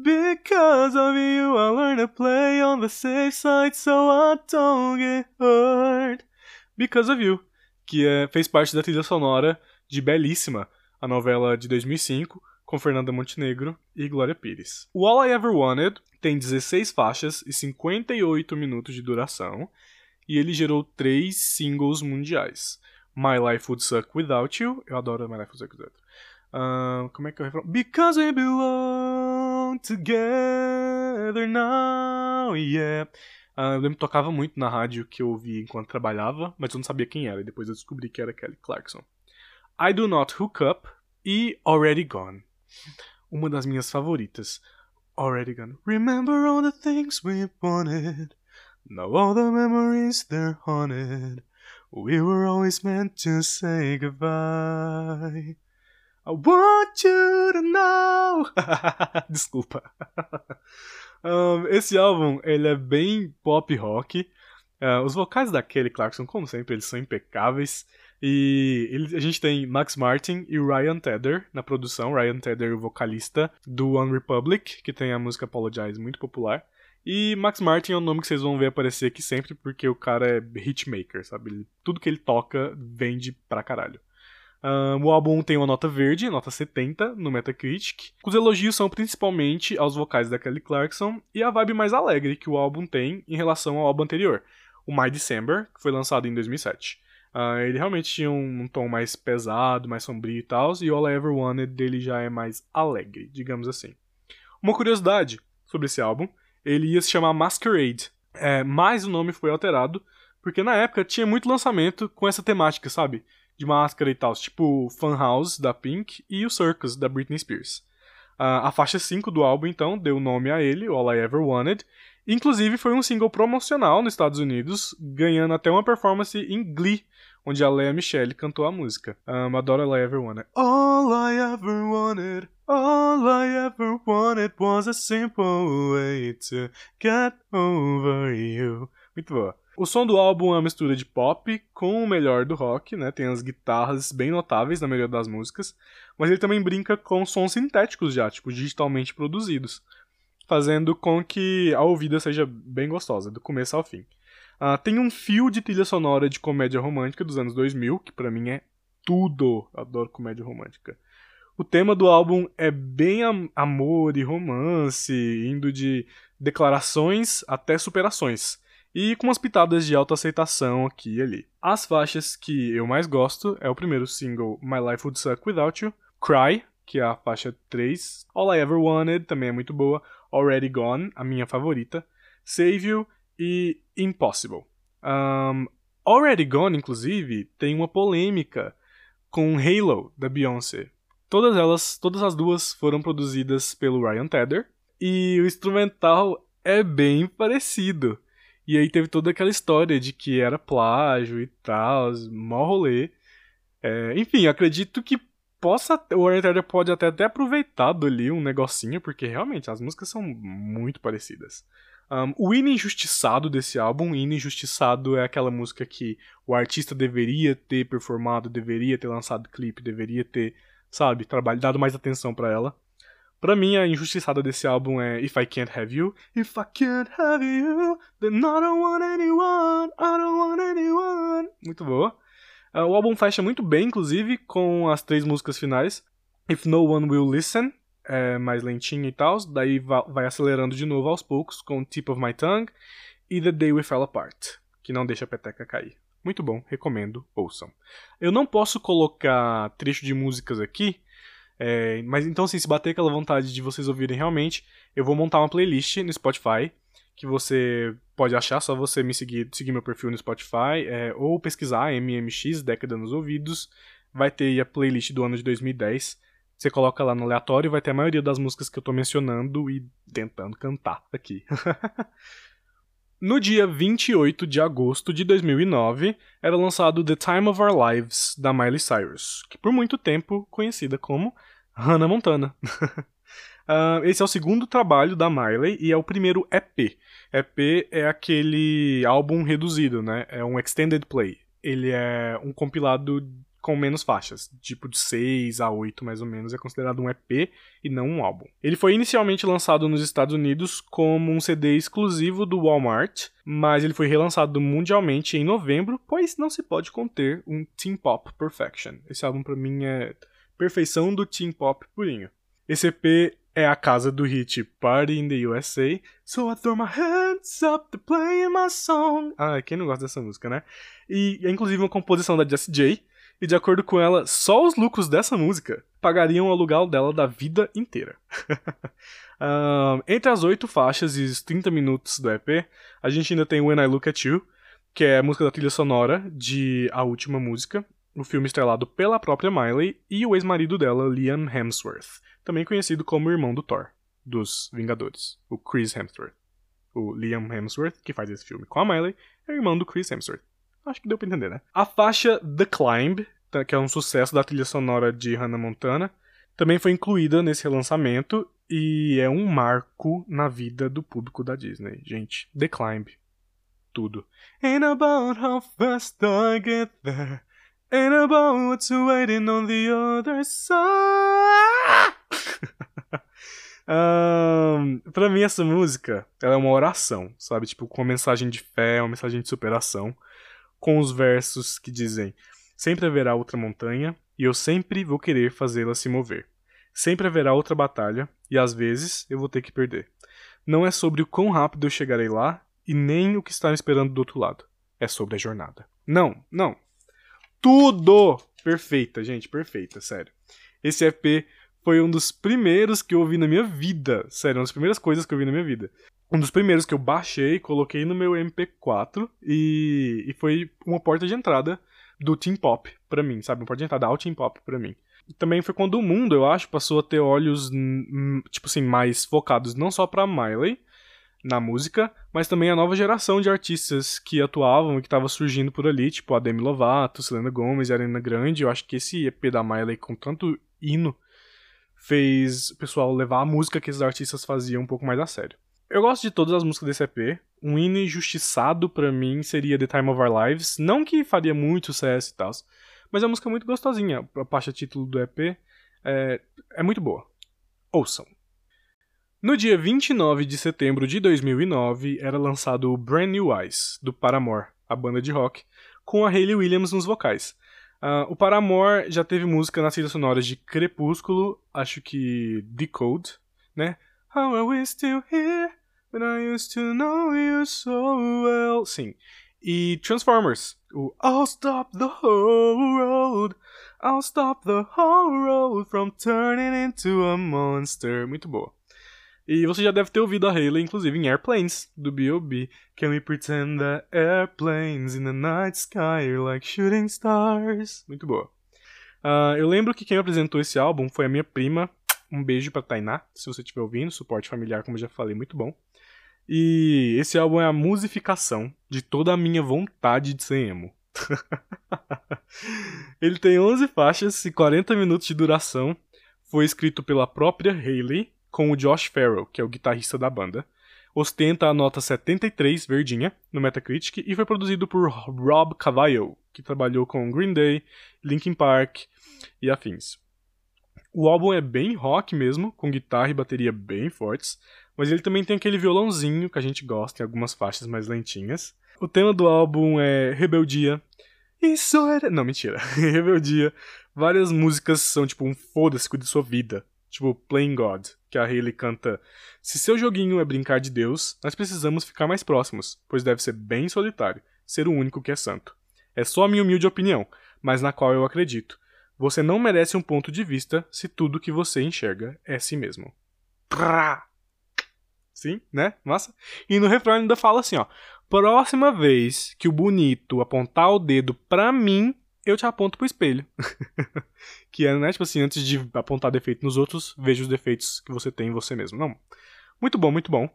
Because of you, I learned to play on the safe side so I don't get hurt. Because of You, que é, fez parte da trilha sonora de Belíssima, a novela de 2005, com Fernanda Montenegro e Glória Pires. O All I Ever Wanted tem 16 faixas e 58 minutos de duração, e ele gerou três singles mundiais. My Life Would Suck Without You, eu adoro My Life Would Suck Without You. Uh, como é que é o? Because we belong together now, yeah. Uh, eu lembro que tocava muito na rádio que eu ouvi enquanto trabalhava, mas eu não sabia quem era, e depois eu descobri que era Kelly Clarkson. I Do Not Hook Up e Already Gone. Uma das minhas favoritas. Already Gone. Remember all the things we wanted. Now all the memories they're haunted. We were always meant to say goodbye. I want you to know. Desculpa. um, esse álbum ele é bem pop rock. Uh, os vocais da Kelly Clarkson, como sempre, eles são impecáveis. E ele, a gente tem Max Martin e Ryan Tedder na produção. Ryan Tedder, o vocalista do One Republic, que tem a música Apologize muito popular. E Max Martin é um nome que vocês vão ver aparecer aqui sempre, porque o cara é hitmaker, sabe? Ele, tudo que ele toca vende pra caralho. Um, o álbum tem uma nota verde, nota 70, no Metacritic. Os elogios são principalmente aos vocais da Kelly Clarkson e a vibe mais alegre que o álbum tem em relação ao álbum anterior, o My December, que foi lançado em 2007. Uh, ele realmente tinha um, um, tom mais pesado, mais sombrio e tal, e All I Ever Wanted dele já é mais alegre, digamos assim. Uma curiosidade sobre esse álbum, ele ia se chamar Masquerade, é, mas o nome foi alterado, porque na época tinha muito lançamento com essa temática, sabe? de máscara e tal, tipo Funhouse da Pink e o Circus da Britney Spears. Uh, a faixa 5 do álbum, então, deu nome a ele, All I Ever Wanted. Inclusive, foi um single promocional nos Estados Unidos, ganhando até uma performance em Glee, onde a Lea Michele cantou a música. Um, adoro All I Ever Wanted. All I ever wanted, all I ever wanted was a simple way to get over you. Muito boa. O som do álbum é uma mistura de pop com o melhor do rock, né? Tem as guitarras bem notáveis na maioria das músicas, mas ele também brinca com sons sintéticos já, tipo, digitalmente produzidos, fazendo com que a ouvida seja bem gostosa, do começo ao fim. Uh, tem um fio de trilha sonora de comédia romântica dos anos 2000, que para mim é tudo. Adoro comédia romântica. O tema do álbum é bem am amor e romance, indo de declarações até superações e com umas pitadas de autoaceitação aqui e ali. As faixas que eu mais gosto é o primeiro single My Life Would Suck Without You, Cry, que é a faixa 3, All I Ever Wanted, também é muito boa, Already Gone, a minha favorita, Save You e Impossible. Um, Already Gone, inclusive, tem uma polêmica com Halo, da Beyoncé. Todas elas, todas as duas foram produzidas pelo Ryan Tedder, e o instrumental é bem parecido. E aí teve toda aquela história de que era plágio e tal, mó rolê. É, enfim, acredito que possa. O Warner pode até ter aproveitado ali um negocinho, porque realmente as músicas são muito parecidas. Um, o hino injustiçado desse álbum, hino injustiçado é aquela música que o artista deveria ter performado, deveria ter lançado clipe, deveria ter, sabe, trabalho, dado mais atenção para ela. Pra mim, a injustiçada desse álbum é If I Can't Have You. If I can't have you, then I don't want anyone, I don't want anyone. Muito boa. Uh, o álbum fecha muito bem, inclusive, com as três músicas finais. If No One Will Listen, é mais lentinho e tal. Daí vai acelerando de novo aos poucos com Tip of My Tongue e The Day We Fell Apart, que não deixa a peteca cair. Muito bom, recomendo, ouçam. Eu não posso colocar trecho de músicas aqui, é, mas então, assim, se bater aquela vontade de vocês ouvirem realmente, eu vou montar uma playlist no Spotify que você pode achar, só você me seguir, seguir meu perfil no Spotify, é, ou pesquisar MMX, Década nos Ouvidos, vai ter a playlist do ano de 2010. Você coloca lá no aleatório, vai ter a maioria das músicas que eu tô mencionando e tentando cantar aqui. no dia 28 de agosto de 2009, era lançado The Time of Our Lives, da Miley Cyrus, que por muito tempo conhecida como Hannah Montana. uh, esse é o segundo trabalho da Miley e é o primeiro EP. EP é aquele álbum reduzido, né? É um extended play. Ele é um compilado com menos faixas, tipo de 6 a 8 mais ou menos, é considerado um EP e não um álbum. Ele foi inicialmente lançado nos Estados Unidos como um CD exclusivo do Walmart, mas ele foi relançado mundialmente em novembro, pois não se pode conter um Teen Pop Perfection. Esse álbum para mim é perfeição do teen pop purinho. Esse EP é a casa do hit Party in the USA. So I throw my hands up to play my song. Ah, quem não gosta dessa música, né? E é inclusive uma composição da Jessie J. E de acordo com ela, só os lucros dessa música pagariam o aluguel dela da vida inteira. um, entre as oito faixas e os 30 minutos do EP, a gente ainda tem When I Look at You, que é a música da trilha sonora de A Última Música, o filme estrelado pela própria Miley e o ex-marido dela, Liam Hemsworth, também conhecido como irmão do Thor, dos Vingadores, o Chris Hemsworth. O Liam Hemsworth, que faz esse filme com a Miley, é irmão do Chris Hemsworth. Acho que deu pra entender, né? A faixa The Climb, tá, que é um sucesso da trilha sonora de Hannah Montana, também foi incluída nesse relançamento e é um marco na vida do público da Disney. Gente, The Climb. Tudo. Ain't about how fast I get there. Ain't about what's waiting on the other side. Pra mim, essa música ela é uma oração, sabe? Tipo, com uma mensagem de fé, uma mensagem de superação com os versos que dizem: Sempre haverá outra montanha, e eu sempre vou querer fazê-la se mover. Sempre haverá outra batalha, e às vezes eu vou ter que perder. Não é sobre o quão rápido eu chegarei lá, e nem o que está me esperando do outro lado. É sobre a jornada. Não, não. Tudo! Perfeita, gente, perfeita, sério. Esse EP foi um dos primeiros que eu ouvi na minha vida. Sério, uma das primeiras coisas que eu ouvi na minha vida um dos primeiros que eu baixei, coloquei no meu MP4 e, e foi uma porta de entrada do Team Pop para mim, sabe? Uma porta de entrada ao Team Pop para mim. E também foi quando o mundo, eu acho, passou a ter olhos, tipo assim, mais focados não só pra Miley na música, mas também a nova geração de artistas que atuavam e que estava surgindo por ali, tipo a Demi Lovato, Selena Gomez Arena Grande. Eu acho que esse EP da Miley com tanto hino fez o pessoal levar a música que esses artistas faziam um pouco mais a sério. Eu gosto de todas as músicas desse EP. Um hino injustiçado para mim seria The Time of Our Lives. Não que faria muito sucesso e tal, mas é uma música muito gostosinha. A faixa título do EP é, é muito boa. Ouçam. No dia 29 de setembro de 2009, era lançado o Brand New Eyes, do Paramore, a banda de rock, com a Hayley Williams nos vocais. Uh, o Paramore já teve música nas trilhas sonoras de Crepúsculo, acho que Decode, né? How are we still here? When I used to know you so well. Sim. E Transformers. O I'll stop the whole road. I'll stop the whole road from turning into a monster. Muito boa. E você já deve ter ouvido a Hayley, inclusive, em Airplanes, do B.O.B. Can we pretend that airplanes in the night sky are like shooting stars? Muito boa. Uh, eu lembro que quem apresentou esse álbum foi a minha prima. Um beijo pra Tainá, se você estiver ouvindo. Suporte familiar, como eu já falei, muito bom. E esse álbum é a musificação de toda a minha vontade de ser emo. Ele tem 11 faixas e 40 minutos de duração. Foi escrito pela própria Hayley, com o Josh Farrell, que é o guitarrista da banda. Ostenta a nota 73, verdinha, no Metacritic, e foi produzido por Rob Cavallo, que trabalhou com Green Day, Linkin Park e afins. O álbum é bem rock mesmo, com guitarra e bateria bem fortes, mas ele também tem aquele violãozinho que a gente gosta em algumas faixas mais lentinhas. O tema do álbum é Rebeldia. Isso era. Não, mentira. Rebeldia. Várias músicas são tipo um foda-se de sua vida. Tipo Playing God, que a Hayley canta: Se seu joguinho é brincar de Deus, nós precisamos ficar mais próximos, pois deve ser bem solitário, ser o único que é santo. É só a minha humilde opinião, mas na qual eu acredito. Você não merece um ponto de vista se tudo que você enxerga é si mesmo. Prá! Sim, né? Massa. E no refrão ainda fala assim, ó. Próxima vez que o bonito apontar o dedo pra mim, eu te aponto pro espelho. que é, né? Tipo assim, antes de apontar defeito nos outros, veja os defeitos que você tem em você mesmo. Não. Muito bom, muito bom.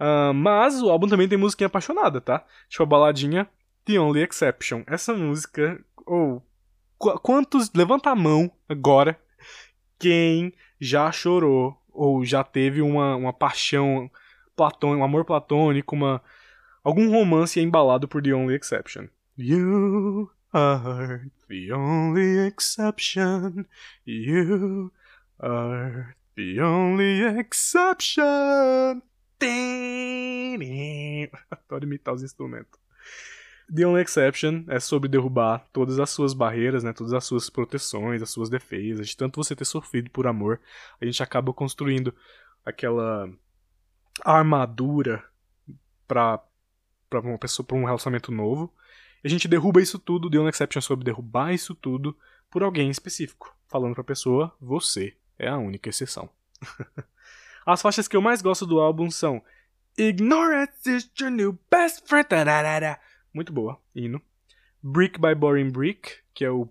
Uh, mas o álbum também tem musiquinha apaixonada, tá? Tipo a baladinha The Only Exception. Essa música. Ou. Oh, quantos. Levanta a mão agora. Quem já chorou ou já teve uma, uma paixão platônico, um amor platônico, uma algum romance embalado por The Only Exception. You are the only exception. You are the only exception. Adoro imitar os instrumentos. The Only Exception é sobre derrubar todas as suas barreiras, né, todas as suas proteções, as suas defesas, de tanto você ter sofrido por amor, a gente acaba construindo aquela armadura para para uma pessoa, para um relacionamento novo. E a gente derruba isso tudo, The Only Exception sobre derrubar isso tudo por alguém específico, falando pra pessoa, você é a única exceção. As faixas que eu mais gosto do álbum são Ignorance is your new best friend. Tararara. Muito boa, hino. Brick by Boring Brick, que é o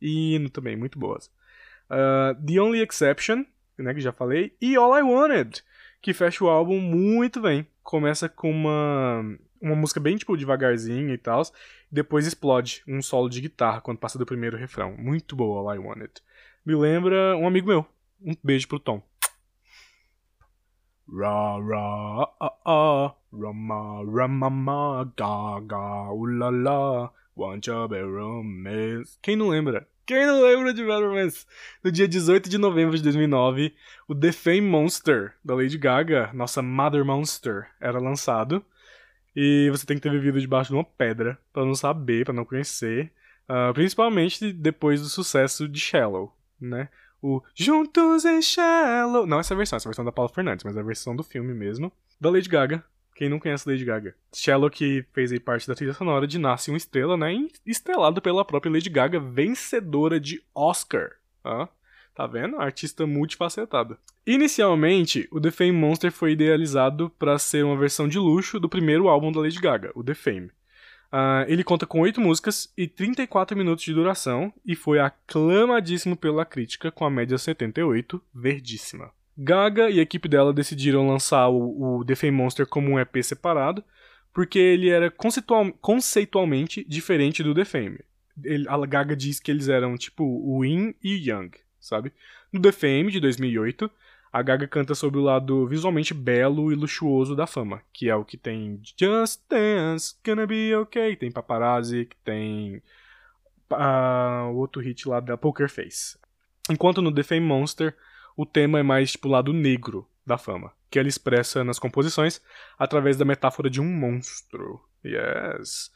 hino também, muito boas. Uh, The Only Exception, né, que já falei, e All I Wanted, que fecha o álbum muito bem. Começa com uma uma música bem, tipo, devagarzinha e tal. Depois explode um solo de guitarra quando passa do primeiro refrão. Muito boa, All I Wanted. Me lembra um amigo meu. Um beijo pro Tom. Ra ra ah ah Gaga Ulala Want a romance Quem não lembra? Quem não lembra de Bad Romance? No dia 18 de novembro de 2009, o The Fame Monster, da Lady Gaga, nossa Mother Monster, era lançado. E você tem que ter vivido debaixo de uma pedra para não saber, para não conhecer. Uh, principalmente depois do sucesso de Shallow, né? O Juntos em Shallow. Não essa versão, essa versão da Paula Fernandes, mas a versão do filme mesmo. Da Lady Gaga. Quem não conhece Lady Gaga? Shallow que fez aí parte da trilha sonora de Nasce uma Estrela, né? Estrelado pela própria Lady Gaga, vencedora de Oscar. Tá vendo? Artista multifacetada. Inicialmente, o The Fame Monster foi idealizado para ser uma versão de luxo do primeiro álbum da Lady Gaga, o The Fame. Uh, ele conta com 8 músicas e 34 minutos de duração e foi aclamadíssimo pela crítica com a média 78, verdíssima. Gaga e a equipe dela decidiram lançar o, o The Fame Monster como um EP separado, porque ele era conceitual, conceitualmente diferente do The Fame. Ele, a Gaga diz que eles eram tipo o Yin e Yang, sabe? No The Fame de 2008, a Gaga canta sobre o lado visualmente belo e luxuoso da fama, que é o que tem Just Dance, Gonna Be Okay, tem Paparazzi, que tem uh, o outro hit lá da Poker Face. Enquanto no The Fame Monster, o tema é mais tipo o lado negro da fama, que ela expressa nas composições através da metáfora de um monstro. Yes.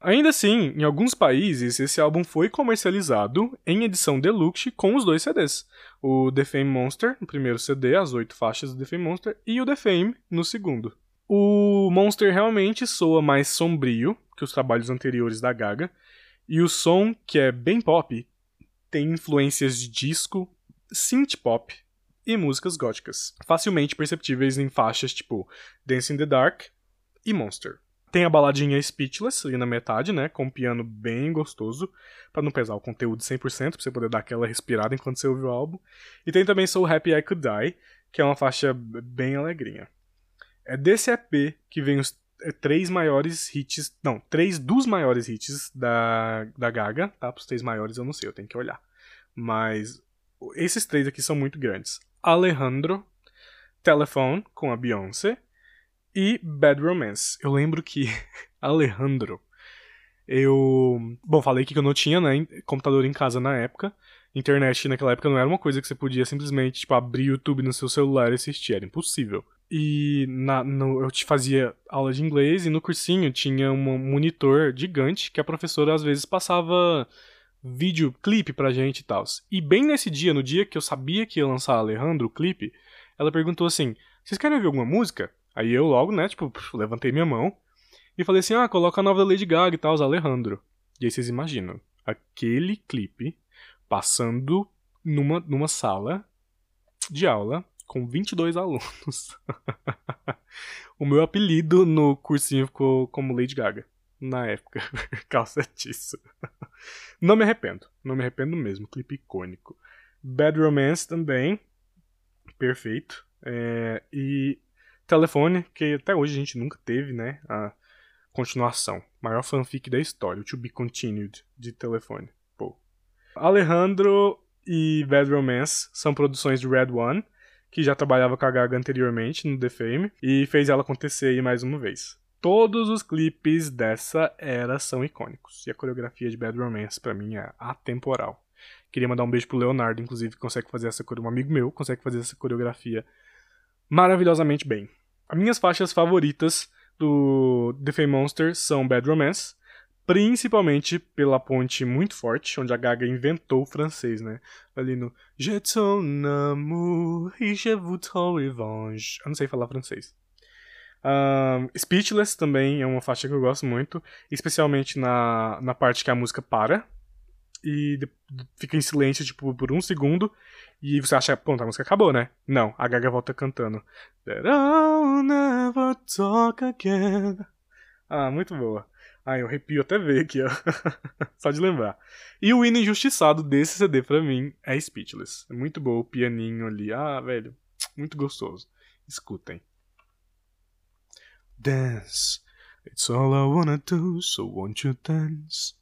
Ainda assim, em alguns países, esse álbum foi comercializado em edição deluxe com os dois CDs. O The Fame Monster, no primeiro CD, as oito faixas do The Fame Monster, e o The Fame no segundo. O Monster realmente soa mais sombrio que os trabalhos anteriores da Gaga, e o som, que é bem pop, tem influências de disco, synth pop e músicas góticas, facilmente perceptíveis em faixas tipo Dance in the Dark e Monster. Tem a baladinha Speechless ali na metade, né? Com um piano bem gostoso, para não pesar o conteúdo 100%, pra você poder dar aquela respirada enquanto você ouve o álbum. E tem também So Happy I Could Die, que é uma faixa bem alegrinha. É desse EP que vem os é, três maiores hits. Não, três dos maiores hits da, da Gaga, tá? Os três maiores eu não sei, eu tenho que olhar. Mas esses três aqui são muito grandes: Alejandro, Telephone com a Beyoncé e Bad Romance. Eu lembro que Alejandro, eu. Bom, falei que eu não tinha, né, computador em casa na época. Internet naquela época não era uma coisa que você podia simplesmente, tipo, abrir YouTube no seu celular e assistir, era impossível. E na, no, eu te fazia aula de inglês e no cursinho tinha um monitor gigante que a professora às vezes passava vídeo, clipe pra gente e tal. E bem nesse dia, no dia que eu sabia que ia lançar Alejandro, o clipe, ela perguntou assim: Vocês querem ouvir alguma música? Aí eu logo, né, tipo, levantei minha mão e falei assim: ah, coloca a nova da Lady Gaga e tal, Alejandro. E aí vocês imaginam, aquele clipe passando numa, numa sala de aula com 22 alunos. o meu apelido no cursinho ficou como Lady Gaga. Na época, por. Não me arrependo. Não me arrependo mesmo. Clipe icônico. Bad Romance também. Perfeito. É, e Telefone, que até hoje a gente nunca teve, né? A continuação. Maior fanfic da história, o To Be Continued de Telefone. Pô. Alejandro e Bad Romance são produções de Red One, que já trabalhava com a Gaga anteriormente no The Fame, e fez ela acontecer aí mais uma vez. Todos os clipes dessa era são icônicos, e a coreografia de Bad Romance para mim é atemporal. Queria mandar um beijo pro Leonardo, inclusive, que consegue fazer essa coreografia. Um amigo meu consegue fazer essa coreografia maravilhosamente bem. As minhas faixas favoritas do The Fame Monster são Bad Romance, principalmente pela ponte muito forte, onde a Gaga inventou o francês, né? Ali no Je ton amour et je vous ton revanche. Eu não sei falar francês. Speechless também é uma faixa que eu gosto muito, especialmente na, na parte que a música para e fica em silêncio tipo, por um segundo e você acha, pronto, a música acabou, né? Não, a Gaga volta cantando. That I'll never talk again. Ah, muito boa. Ah, eu arrepio até ver aqui, ó. Só de lembrar. E o hino injustiçado desse CD pra mim é Speechless. É muito bom o pianinho ali. Ah, velho, muito gostoso. Escutem. Dance. It's all I wanna do, so won't you dance?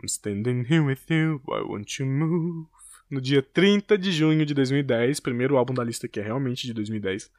I'm standing here with you, why won't you move? No dia 30 de junho de 2010, primeiro álbum da lista que é realmente de 2010,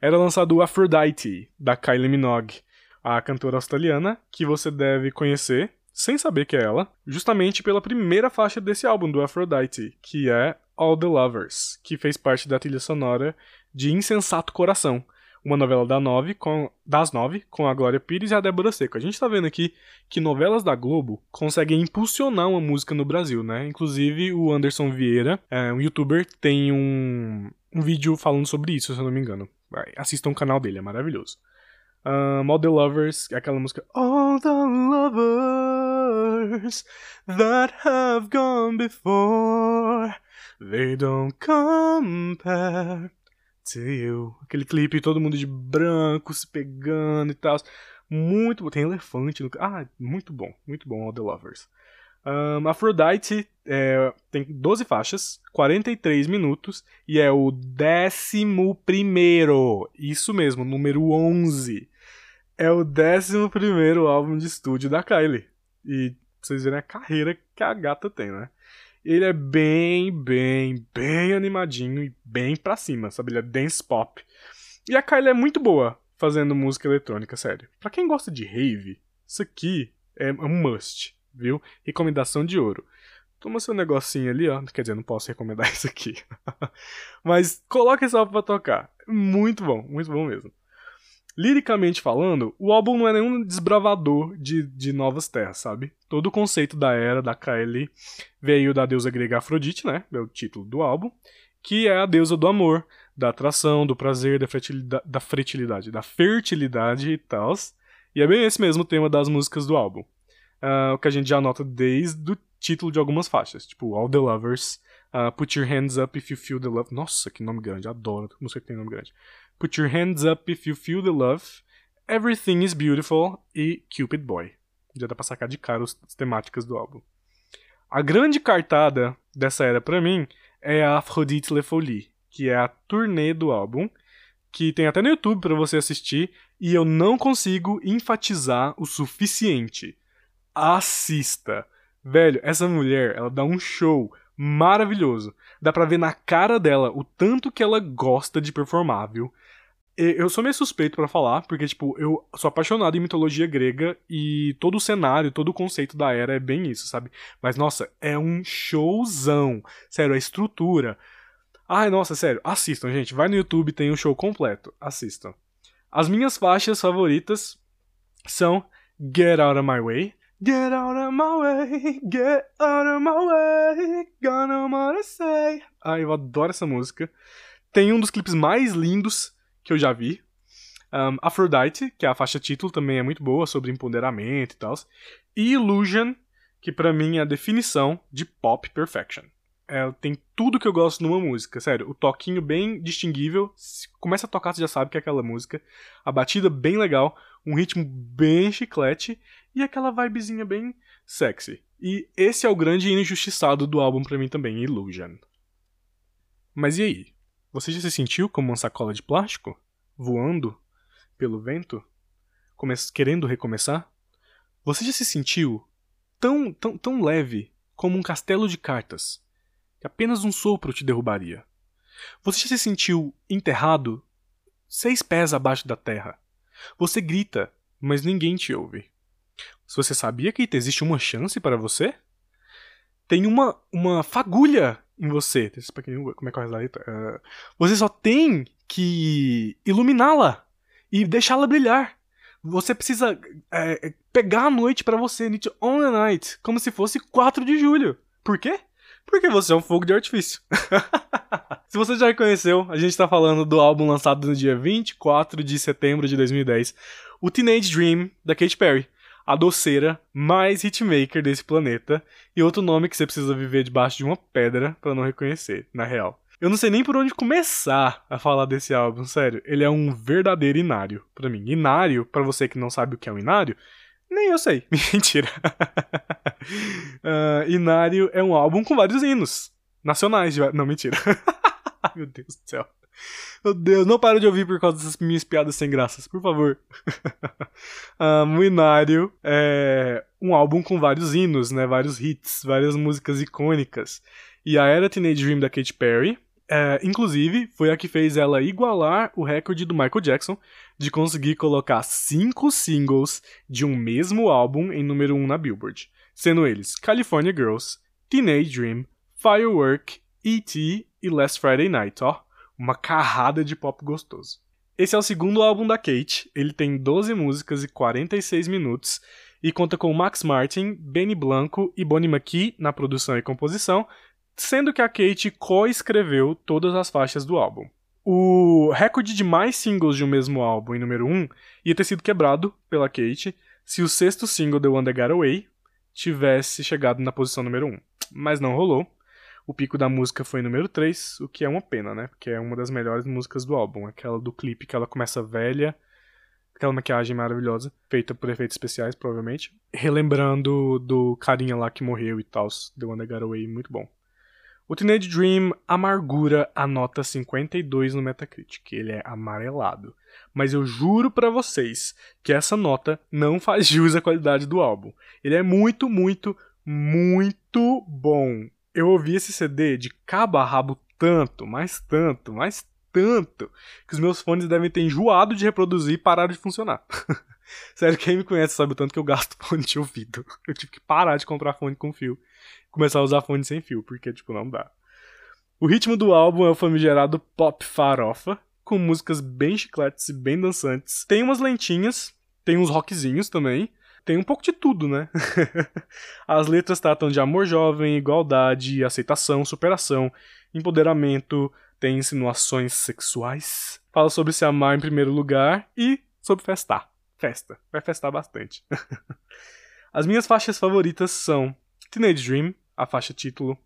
era lançado o Aphrodite, da Kylie Minogue a cantora australiana, que você deve conhecer, sem saber que é ela, justamente pela primeira faixa desse álbum, do Aphrodite, que é All the Lovers, que fez parte da trilha sonora de Insensato Coração, uma novela da nove com, das nove, com a Glória Pires e a Débora Seco. A gente tá vendo aqui que novelas da Globo conseguem impulsionar uma música no Brasil, né? Inclusive o Anderson Vieira, é, um youtuber, tem um, um vídeo falando sobre isso, se eu não me engano. Assistam o canal dele, é maravilhoso. Um, All the Lovers, aquela música All the lovers that have gone before, they don't compare to you. Aquele clipe, todo mundo de branco se pegando e tal. Muito bom. Tem elefante no. Ah, muito bom, muito bom, All the Lovers. Um, Aphrodite é, tem 12 faixas, 43 minutos e é o décimo primeiro. Isso mesmo, número 11 é o 11 álbum de estúdio da Kylie. E pra vocês verem a carreira que a gata tem, né? Ele é bem, bem, bem animadinho e bem pra cima, sabe? Ele é dance pop. E a Kylie é muito boa fazendo música eletrônica, sério. Pra quem gosta de rave, isso aqui é um must, viu? Recomendação de ouro. Toma seu negocinho ali, ó. Quer dizer, não posso recomendar isso aqui. Mas coloca esse álbum pra tocar. Muito bom, muito bom mesmo. Liricamente falando, o álbum não é nenhum desbravador de, de novas terras, sabe? Todo o conceito da era da Kylie veio da deusa grega Afrodite, né? É o título do álbum. Que é a deusa do amor, da atração, do prazer, da fertilidade, da, fertilidade, da fertilidade e tal. E é bem esse mesmo tema das músicas do álbum. Uh, o que a gente já nota desde o título de algumas faixas, tipo All the Lovers, uh, Put Your Hands Up If You Feel the Love. Nossa, que nome grande, adoro música que tem nome grande. Put Your Hands Up If You Feel the Love, Everything is Beautiful e Cupid Boy. Já dá pra sacar de cara as temáticas do álbum. A grande cartada dessa era para mim é a Aphrodite Le Folie, que é a turnê do álbum, que tem até no YouTube para você assistir, e eu não consigo enfatizar o suficiente. Assista. Velho, essa mulher, ela dá um show maravilhoso. Dá pra ver na cara dela o tanto que ela gosta de performar, viu? Eu sou meio suspeito para falar, porque, tipo, eu sou apaixonado em mitologia grega e todo o cenário, todo o conceito da era é bem isso, sabe? Mas, nossa, é um showzão. Sério, a estrutura. Ai, nossa, sério, assistam, gente. Vai no YouTube, tem o um show completo. Assistam. As minhas faixas favoritas são Get Out of My Way, Get out of my way, get out of my way, gonna wanna say. Ai, eu adoro essa música. Tem um dos clipes mais lindos que eu já vi. Um, Aphrodite, que é a faixa título, também é muito boa, sobre empoderamento e tal. E Illusion, que para mim é a definição de pop perfection. Ela tem tudo que eu gosto numa música, sério. O toquinho bem distinguível, começa a tocar, você já sabe que é aquela música. A batida bem legal, um ritmo bem chiclete e aquela vibezinha bem sexy. E esse é o grande injustiçado do álbum para mim também, Illusion. Mas e aí? Você já se sentiu como uma sacola de plástico? Voando pelo vento? Come querendo recomeçar? Você já se sentiu tão, tão, tão leve como um castelo de cartas que apenas um sopro te derrubaria? Você já se sentiu enterrado seis pés abaixo da terra, você grita, mas ninguém te ouve. Você sabia que existe uma chance para você? Tem uma, uma fagulha em você. Como é que é a letra? Uh, você só tem que iluminá-la e deixá-la brilhar. Você precisa é, pegar a noite para você, to own the night, como se fosse 4 de julho. Por quê? Porque você é um fogo de artifício. se você já reconheceu, a gente tá falando do álbum lançado no dia 24 de setembro de 2010, o Teenage Dream, da Katy Perry a doceira mais hitmaker desse planeta, e outro nome que você precisa viver debaixo de uma pedra para não reconhecer, na real. Eu não sei nem por onde começar a falar desse álbum, sério. Ele é um verdadeiro inário para mim. Inário, para você que não sabe o que é um inário, nem eu sei. Mentira. uh, inário é um álbum com vários hinos nacionais. De... Não, mentira. Meu Deus do céu. Meu Deus, não para de ouvir por causa dessas minhas piadas sem graças, por favor. um, o Inário é um álbum com vários hinos, né? Vários hits, várias músicas icônicas. E a Era Teenage Dream da Katy Perry, é, inclusive, foi a que fez ela igualar o recorde do Michael Jackson de conseguir colocar cinco singles de um mesmo álbum em número 1 um na Billboard, sendo eles California Girls, Teenage Dream, Firework, E.T. e Last Friday Night, ó uma carrada de pop gostoso. Esse é o segundo álbum da Kate, ele tem 12 músicas e 46 minutos e conta com Max Martin, Benny Blanco e Bonnie McKee na produção e composição, sendo que a Kate co-escreveu todas as faixas do álbum. O recorde de mais singles de um mesmo álbum em número 1 ia ter sido quebrado pela Kate se o sexto single The One Got Away tivesse chegado na posição número 1, mas não rolou. O pico da música foi número 3, o que é uma pena, né? Porque é uma das melhores músicas do álbum. Aquela do clipe que ela começa velha, aquela maquiagem maravilhosa, feita por efeitos especiais, provavelmente. Relembrando do carinha lá que morreu e tal, The One That Away, muito bom. O Teenage Dream amargura a nota 52 no Metacritic. Ele é amarelado. Mas eu juro para vocês que essa nota não faz jus à qualidade do álbum. Ele é muito, muito, muito bom eu ouvi esse CD de cabo a rabo tanto, mais tanto, mais tanto, que os meus fones devem ter enjoado de reproduzir e pararam de funcionar. Sério, quem me conhece sabe o tanto que eu gasto fone de ouvido. Eu tive que parar de comprar fone com fio. Começar a usar fone sem fio, porque, tipo, não dá. O ritmo do álbum é o famigerado pop farofa, com músicas bem chicletes e bem dançantes. Tem umas lentinhas, tem uns rockzinhos também, tem um pouco de tudo, né? As letras tratam de amor jovem, igualdade, aceitação, superação, empoderamento, tem insinuações sexuais, fala sobre se amar em primeiro lugar e sobre festar. Festa. Vai festar bastante. As minhas faixas favoritas são Teenage Dream, a faixa título,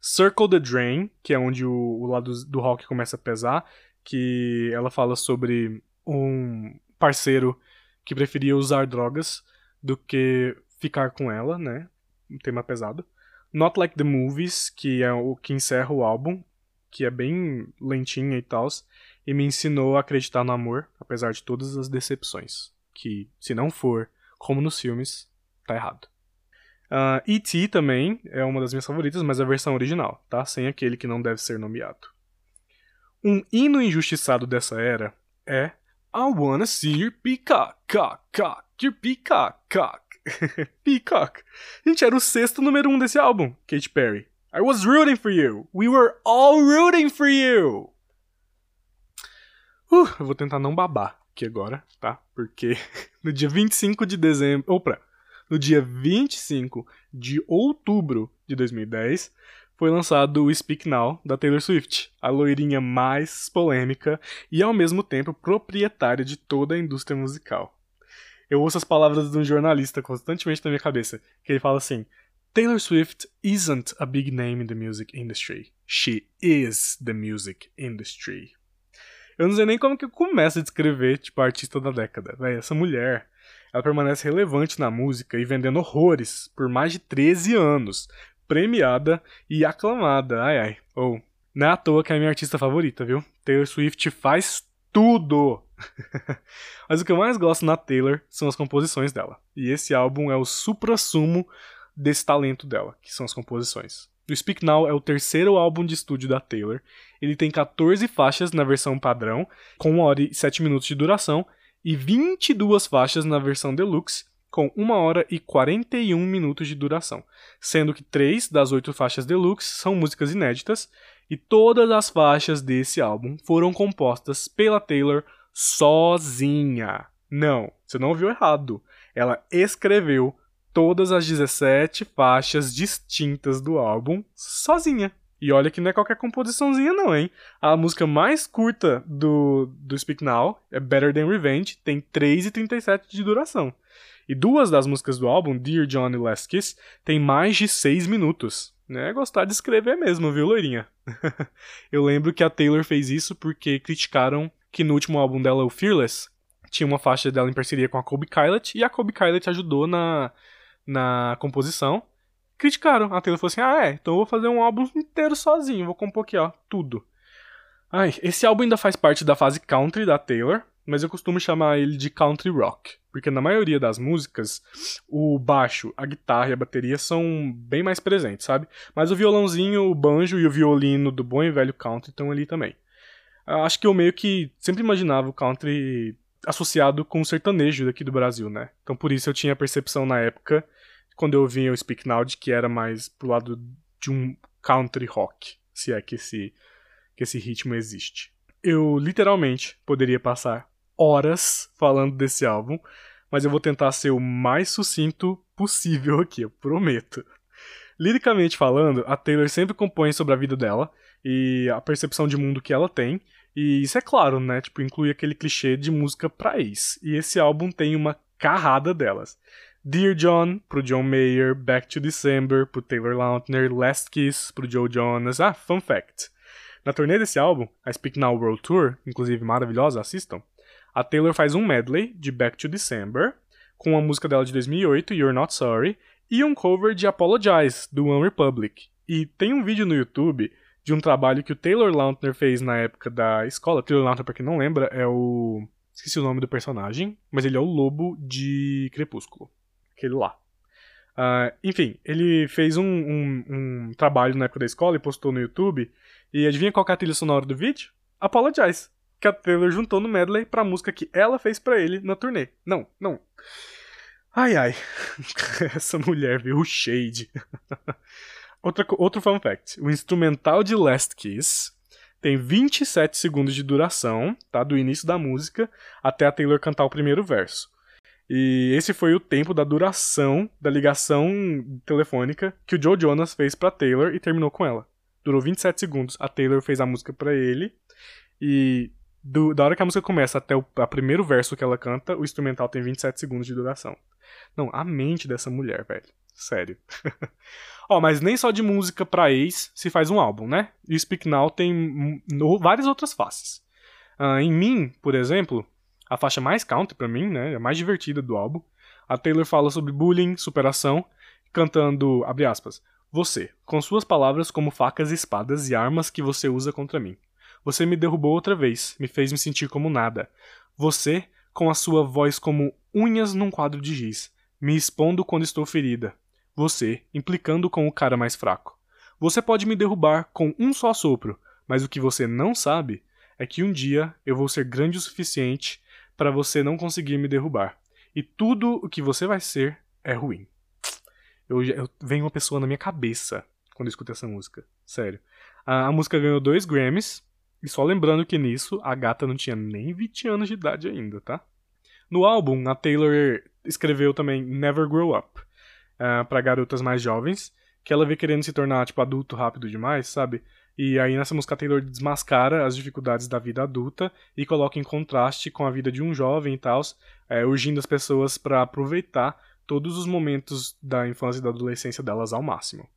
Circle the Drain, que é onde o, o lado do rock começa a pesar, que ela fala sobre um parceiro que preferia usar drogas do que ficar com ela, né? Um tema pesado. Not Like the Movies, que é o que encerra o álbum, que é bem lentinha e tal, e me ensinou a acreditar no amor, apesar de todas as decepções. Que, se não for como nos filmes, tá errado. Uh, E.T. também é uma das minhas favoritas, mas a versão original, tá? Sem aquele que não deve ser nomeado. Um hino injustiçado dessa era é I wanna see your peacock, cock, cock, your peacock, cock. peacock. Gente, era o sexto número um desse álbum, Katy Perry. I was rooting for you. We were all rooting for you. Uh, eu vou tentar não babar aqui agora, tá? Porque no dia 25 de dezembro. Opa! No dia 25 de outubro de 2010, foi lançado o Speak Now da Taylor Swift, a loirinha mais polêmica e ao mesmo tempo proprietária de toda a indústria musical. Eu ouço as palavras de um jornalista constantemente na minha cabeça, que ele fala assim: Taylor Swift isn't a big name in the music industry. She is the music industry. Eu não sei nem como que eu começo a descrever, tipo, a artista da década. Véi, essa mulher, ela permanece relevante na música e vendendo horrores por mais de 13 anos, premiada e aclamada. Ai ai. Ou, oh, não é à toa que é a minha artista favorita, viu? Taylor Swift faz tudo! Mas o que eu mais gosto na Taylor são as composições dela. E esse álbum é o supra-sumo desse talento dela, que são as composições. O Speak Now é o terceiro álbum de estúdio da Taylor. Ele tem 14 faixas na versão padrão, com 1 hora e 7 minutos de duração, e 22 faixas na versão deluxe, com 1 hora e 41 minutos de duração, sendo que três das oito faixas deluxe são músicas inéditas e todas as faixas desse álbum foram compostas pela Taylor sozinha. Não, você não ouviu errado. Ela escreveu todas as 17 faixas distintas do álbum sozinha. E olha que não é qualquer composiçãozinha não, hein? A música mais curta do, do Speak Now é Better Than Revenge, tem 3,37 de duração. E duas das músicas do álbum, Dear John e Last Kiss, tem mais de 6 minutos. É gostar de escrever mesmo, viu, loirinha? Eu lembro que a Taylor fez isso porque criticaram que no último álbum dela, o Fearless, tinha uma faixa dela em parceria com a Kobe Kylet, e a Kobe Kylet ajudou na, na composição criticaram. A Taylor falou assim: ah, é, então eu vou fazer um álbum inteiro sozinho, vou compor aqui, ó, tudo. Ai, esse álbum ainda faz parte da fase country da Taylor, mas eu costumo chamar ele de country rock, porque na maioria das músicas o baixo, a guitarra e a bateria são bem mais presentes, sabe? Mas o violãozinho, o banjo e o violino do bom e velho country estão ali também. Acho que eu meio que sempre imaginava o country associado com o sertanejo daqui do Brasil, né? Então por isso eu tinha a percepção na época quando eu vinha o Speak Now de que era mais pro lado de um country rock, se é que esse, que esse ritmo existe. Eu literalmente poderia passar horas falando desse álbum, mas eu vou tentar ser o mais sucinto possível aqui, eu prometo. Liricamente falando, a Taylor sempre compõe sobre a vida dela e a percepção de mundo que ela tem, e isso é claro, né? Tipo, inclui aquele clichê de música pra ex. E esse álbum tem uma carrada delas. Dear John, pro John Mayer, Back to December, pro Taylor Lautner, Last Kiss, pro Joe Jonas. Ah, fun fact. Na turnê desse álbum, a Speak Now World Tour, inclusive maravilhosa, assistam, a Taylor faz um medley de Back to December, com a música dela de 2008, You're Not Sorry, e um cover de Apologize, do One Republic. E tem um vídeo no YouTube de um trabalho que o Taylor Lautner fez na época da escola. Taylor Lautner, pra quem não lembra, é o... Esqueci o nome do personagem, mas ele é o lobo de Crepúsculo aquele lá. Uh, enfim, ele fez um, um, um, trabalho na época da escola e postou no YouTube. E adivinha qual é a trilha sonora do vídeo? Apologize. Que a Taylor juntou no medley pra música que ela fez para ele na turnê. Não, não. Ai, ai. Essa mulher viu o shade. Outra, outro fun fact. O instrumental de Last Kiss tem 27 segundos de duração, tá? Do início da música até a Taylor cantar o primeiro verso. E esse foi o tempo da duração da ligação telefônica que o Joe Jonas fez para Taylor e terminou com ela. Durou 27 segundos. A Taylor fez a música para ele e do, da hora que a música começa até o primeiro verso que ela canta, o instrumental tem 27 segundos de duração. Não, a mente dessa mulher, velho. Sério. Ó, oh, mas nem só de música pra ex se faz um álbum, né? E o Speak Now tem várias outras faces. Uh, em mim, por exemplo, a faixa mais country para mim, né, a mais divertida do álbum. A Taylor fala sobre bullying, superação, cantando, abre aspas, você, com suas palavras como facas, espadas e armas que você usa contra mim. Você me derrubou outra vez, me fez me sentir como nada. Você, com a sua voz como unhas num quadro de giz, me expondo quando estou ferida. Você, implicando com o cara mais fraco. Você pode me derrubar com um só sopro, mas o que você não sabe é que um dia eu vou ser grande o suficiente para você não conseguir me derrubar. E tudo o que você vai ser é ruim. Eu, eu vem uma pessoa na minha cabeça quando eu escuto essa música. Sério. A, a, música ganhou dois Grammys. E só lembrando que nisso a gata não tinha nem 20 anos de idade ainda, tá? No álbum, a Taylor escreveu também Never Grow Up uh, para garotas mais jovens, que ela vê querendo se tornar tipo adulto rápido demais, sabe? E aí nessa música Taylor desmascara as dificuldades da vida adulta e coloca em contraste com a vida de um jovem e tal, é, urgindo as pessoas para aproveitar todos os momentos da infância e da adolescência delas ao máximo.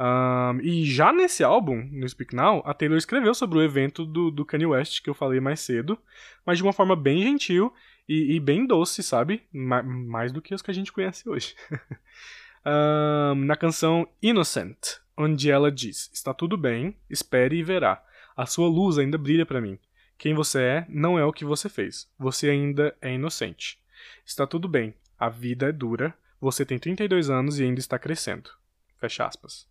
Um, e já nesse álbum, no Speak Now, a Taylor escreveu sobre o evento do, do Kanye West que eu falei mais cedo, mas de uma forma bem gentil e, e bem doce, sabe? Ma mais do que os que a gente conhece hoje. um, na canção Innocent, onde ela diz: Está tudo bem, espere e verá. A sua luz ainda brilha para mim. Quem você é não é o que você fez. Você ainda é inocente. Está tudo bem, a vida é dura, você tem 32 anos e ainda está crescendo. Fecha aspas.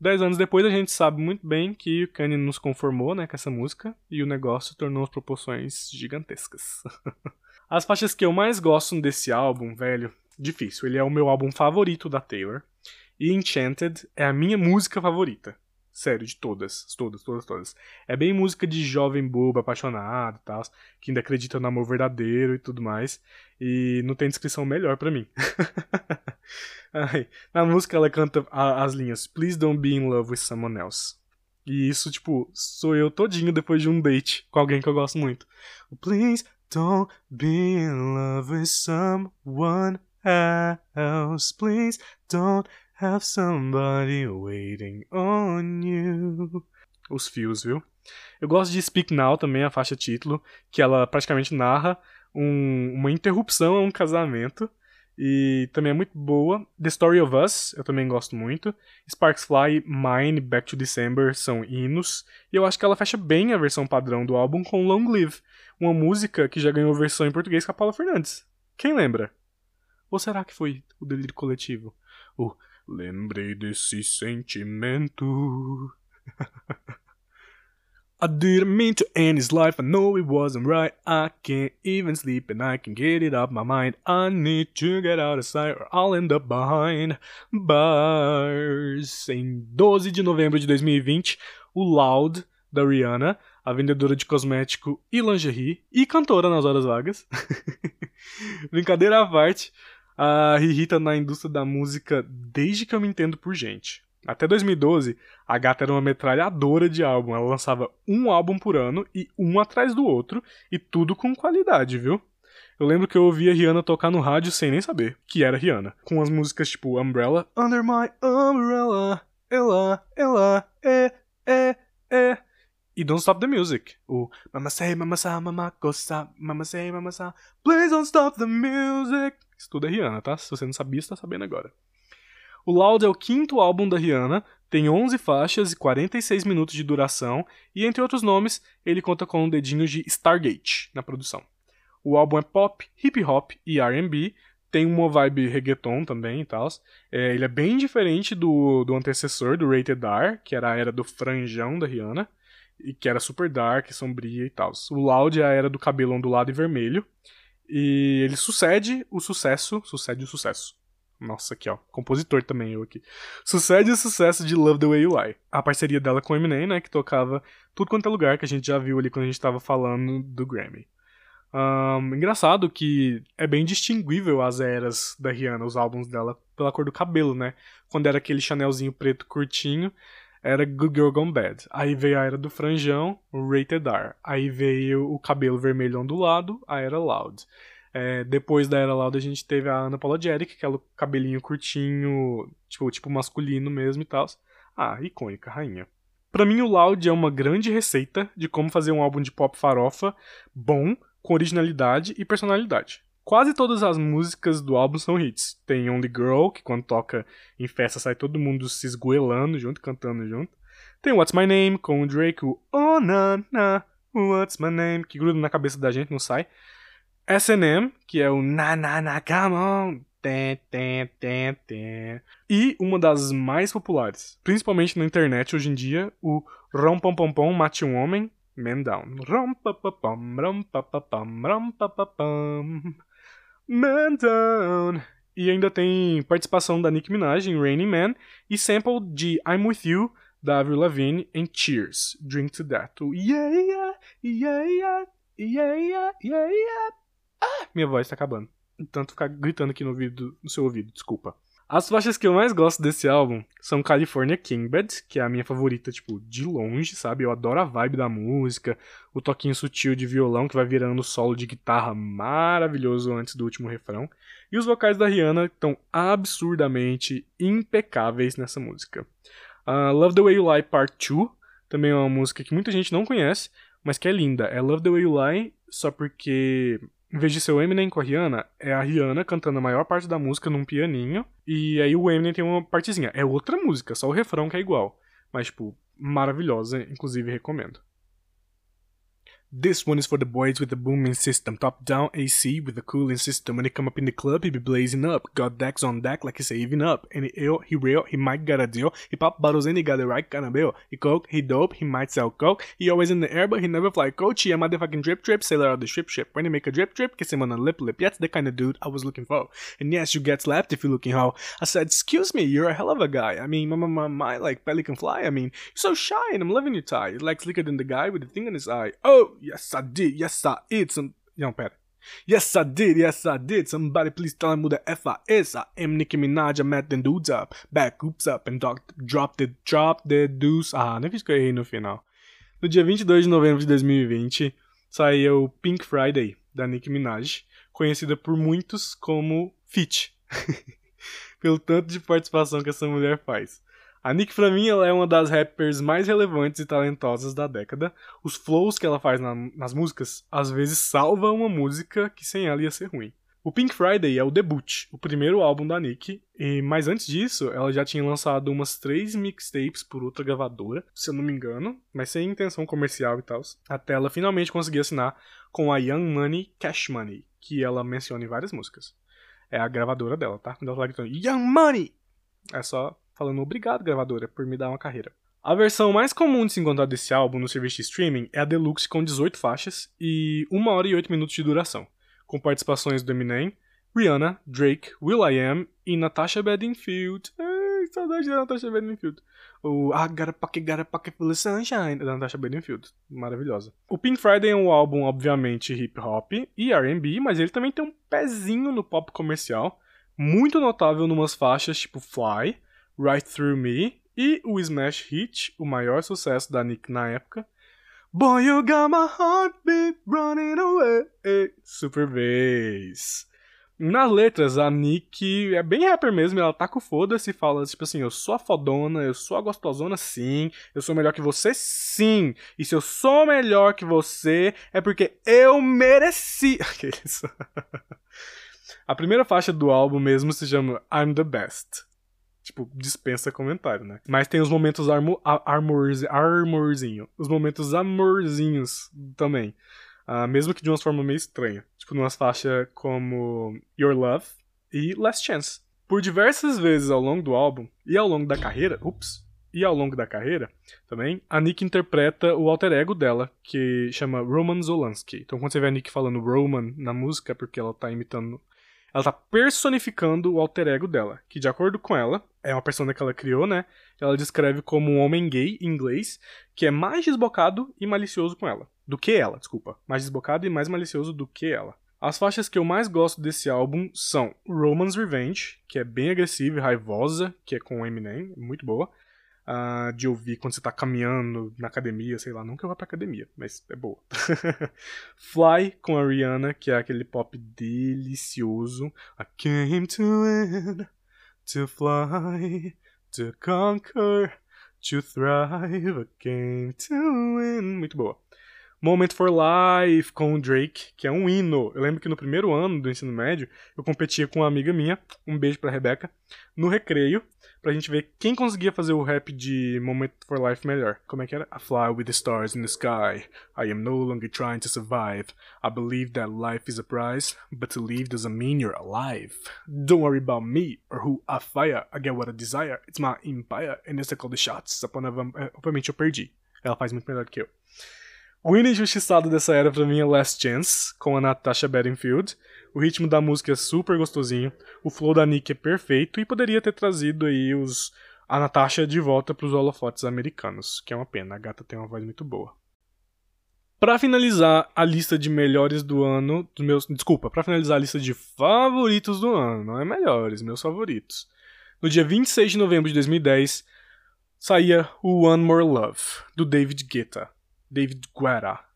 Dez anos depois a gente sabe muito bem que o Kanye nos conformou né, com essa música e o negócio tornou as proporções gigantescas. As faixas que eu mais gosto desse álbum, velho, difícil. Ele é o meu álbum favorito da Taylor. E Enchanted é a minha música favorita. Sério, de todas. Todas, todas, todas. É bem música de jovem bobo, apaixonado e tal, que ainda acredita no amor verdadeiro e tudo mais. E não tem descrição melhor para mim. Na música ela canta as linhas Please don't be in love with someone else. E isso, tipo, sou eu todinho depois de um date com alguém que eu gosto muito. Please don't be in love with someone else. Please don't have somebody waiting on you. Os fios, viu? Eu gosto de Speak Now também, a faixa título, que ela praticamente narra um, uma interrupção a um casamento. E também é muito boa. The Story of Us, eu também gosto muito. Sparks Fly, Mine, Back to December são hinos. E eu acho que ela fecha bem a versão padrão do álbum com Long Live, uma música que já ganhou versão em português com a Paula Fernandes. Quem lembra? Ou será que foi o delírio coletivo? O Lembrei desse sentimento. I didn't mean to end his life, I know it wasn't right. I can't even sleep and I can get it up my mind. I need to get out of sight or I'll end up behind bars. Em 12 de novembro de 2020, o Loud, da Rihanna, a vendedora de cosmético e lingerie, e cantora nas horas vagas. Brincadeira à parte, a Riri tá na indústria da música desde que eu me entendo por gente. Até 2012, a gata era uma metralhadora de álbum. Ela lançava um álbum por ano e um atrás do outro, e tudo com qualidade, viu? Eu lembro que eu ouvia Rihanna tocar no rádio sem nem saber que era Rihanna. Com as músicas tipo Umbrella, Under My Umbrella, Ela, Ela, É, É, É. E Don't Stop the Music. O Mama Say, Mama Sa, Mama Costa, Mama Say, Mama Sa, Please Don't Stop the Music. Tudo é Rihanna, tá? Se você não sabia, você tá sabendo agora. O Loud é o quinto álbum da Rihanna, tem 11 faixas e 46 minutos de duração, e entre outros nomes, ele conta com um dedinho de Stargate na produção. O álbum é pop, hip hop e R&B, tem uma vibe reggaeton também e tal. É, ele é bem diferente do, do antecessor, do Rated R, que era a era do franjão da Rihanna e que era super dark, sombria e tal. O Loud é a era do cabelo ondulado e vermelho. E ele sucede o sucesso, sucede o sucesso. Nossa, aqui ó, compositor também eu aqui. Sucede o sucesso de Love the Way You Lie. A parceria dela com Eminem, né, que tocava tudo quanto é lugar que a gente já viu ali quando a gente tava falando do Grammy. Um, engraçado que é bem distinguível as eras da Rihanna, os álbuns dela, pela cor do cabelo, né? Quando era aquele chanelzinho preto curtinho, era Good Girl Gone Bad. Aí veio a era do franjão, Rated R. Aí veio o cabelo vermelho ondulado, a era Loud. É, depois da era Loud a gente teve a Ana Paula Jerick, que é cabelinho curtinho, tipo, tipo masculino mesmo e tal. Ah, icônica, rainha. Para mim, o Loud é uma grande receita de como fazer um álbum de pop farofa bom, com originalidade e personalidade. Quase todas as músicas do álbum são hits. Tem Only Girl, que quando toca em festa sai todo mundo se esgoelando junto, cantando junto. Tem What's My Name, com o Drake, o Oh Na Na, What's My Name, que gruda na cabeça da gente, não sai. S&M, que é o Na Na Na Come On, Tê, tê, tê. E uma das mais populares, principalmente na internet hoje em dia, o Rom Pom Pom Pom Mate um Homem, Man Down. Rom pa pa pam, rom pa pa pam, rom pa pam. Man Down. E ainda tem participação da Nicki Minaj em Raining Man e sample de I'm With You da Avril Lavigne em Cheers, Drink to That. Yeah, yeah, yeah, yeah, yeah, yeah, yeah. Ah, minha voz tá acabando. Tanto ficar gritando aqui no, ouvido, no seu ouvido, desculpa. As faixas que eu mais gosto desse álbum são California Kingbed, que é a minha favorita, tipo, de longe, sabe? Eu adoro a vibe da música, o toquinho sutil de violão que vai virando solo de guitarra maravilhoso antes do último refrão. E os vocais da Rihanna estão absurdamente impecáveis nessa música. Uh, Love the Way You Lie Part 2 também é uma música que muita gente não conhece, mas que é linda. É Love the Way You Lie só porque em vez de ser o Eminem com a Rihanna, é a Rihanna cantando a maior parte da música num pianinho. E aí o Eminem tem uma partezinha. É outra música, só o refrão que é igual. Mas, tipo, maravilhosa, inclusive recomendo. This one is for the boys with the booming system. Top down AC with the cooling system. When he come up in the club, he be blazing up. Got decks on deck like he's saving up. Any ill, he real, he might got a deal. He pop bottles and he got the right kind of bill. He coke, he dope, he might sell coke. He always in the air, but he never fly coach. He a motherfucking drip drip, sailor of the ship ship. When he make a drip drip, kiss him on the lip lip. That's the kind of dude I was looking for. And yes, you get slapped if you're looking how. I said, excuse me, you're a hell of a guy. I mean, my, my, my, my like belly can fly. I mean, you're so shy and I'm loving your tie. You're like slicker than the guy with the thing in his eye. Oh, yes, I did. Yes, I did. Some. Não, pera. Yes, I did. Yes, I did. Somebody please tell him who the F I is. I am Nicki Minaj. I met them dudes up. Back oops up and doc, drop the, drop the deuce. Ah, nem fiz que eu errei no final. No dia 22 de novembro de 2020, saiu Pink Friday, da Nicki Minaj, conhecida por muitos como Fit. Pelo tanto de participação que essa mulher faz. A Nick, pra mim, ela é uma das rappers mais relevantes e talentosas da década. Os flows que ela faz na, nas músicas, às vezes salva uma música que sem ela ia ser ruim. O Pink Friday é o debut, o primeiro álbum da Nick, e, mas antes disso, ela já tinha lançado umas três mixtapes por outra gravadora, se eu não me engano, mas sem intenção comercial e tal, até ela finalmente conseguir assinar com a Young Money Cash Money, que ela menciona em várias músicas. É a gravadora dela, tá? Quando ela fala Young Money! É só falando obrigado, gravadora, por me dar uma carreira. A versão mais comum de se encontrar desse álbum no serviço de streaming é a Deluxe com 18 faixas e 1 hora e 8 minutos de duração, com participações do Eminem, Rihanna, Drake, will.i.am e Natasha Bedingfield. Ai, saudade da Natasha Bedingfield. O I Got a Pocket, Got a Pocket Full of Sunshine da Natasha Bedingfield. Maravilhosa. O Pink Friday é um álbum, obviamente, hip hop e R&B, mas ele também tem um pezinho no pop comercial, muito notável numas faixas tipo Fly, Right Through Me e o smash hit, o maior sucesso da Nick na época, Boy, you got my heartbeat running away. Super Bass. Nas letras, a Nick é bem rapper mesmo, ela tá com foda-se e fala, tipo assim, eu sou a fodona, eu sou a gostosona sim, eu sou melhor que você sim, e se eu sou melhor que você, é porque eu mereci. a primeira faixa do álbum mesmo se chama I'm the Best tipo, dispensa comentário, né? Mas tem os momentos armo, armorz, armorzinho. Os momentos amorzinhos também. Uh, mesmo que de uma forma meio estranha. Tipo, numas faixas como Your Love e Last Chance. Por diversas vezes ao longo do álbum e ao longo da carreira, ups, e ao longo da carreira também, a Nick interpreta o alter ego dela, que chama Roman Zolansky. Então quando você vê a Nick falando Roman na música, é porque ela tá imitando ela tá personificando o alter ego dela, que de acordo com ela, é uma persona que ela criou, né? Ela descreve como um homem gay em inglês que é mais desbocado e malicioso com ela. Do que ela, desculpa. Mais desbocado e mais malicioso do que ela. As faixas que eu mais gosto desse álbum são Roman's Revenge, que é bem agressiva e raivosa, que é com Eminem, muito boa uh, de ouvir quando você tá caminhando na academia, sei lá, nunca eu vou pra academia, mas é boa. Fly com a Rihanna, que é aquele pop delicioso. I came to win, to fly, to conquer, to thrive. I came to win. Muito boa. Moment for Life com o Drake, que é um hino. Eu lembro que no primeiro ano do ensino médio, eu competia com uma amiga minha, um beijo pra Rebeca, no recreio, pra gente ver quem conseguia fazer o rap de Moment for Life melhor. Como é que era? I fly with the stars in the sky. I am no longer trying to survive. I believe that life is a prize, but to live doesn't mean you're alive. Don't worry about me or who I fire. I get what I desire. It's my empire, and it's call the shots. Obviamente eu perdi. Ela faz muito melhor que eu. O hino injustiçado dessa era pra mim é Last Chance, com a Natasha Bedingfield. O ritmo da música é super gostosinho, o flow da Nick é perfeito e poderia ter trazido aí os a Natasha de volta para os holofotes americanos, que é uma pena, a gata tem uma voz muito boa. Para finalizar a lista de melhores do ano, dos meus, desculpa, para finalizar a lista de favoritos do ano, não é melhores, meus favoritos. No dia 26 de novembro de 2010, saía o One More Love, do David Guetta. David Guetta.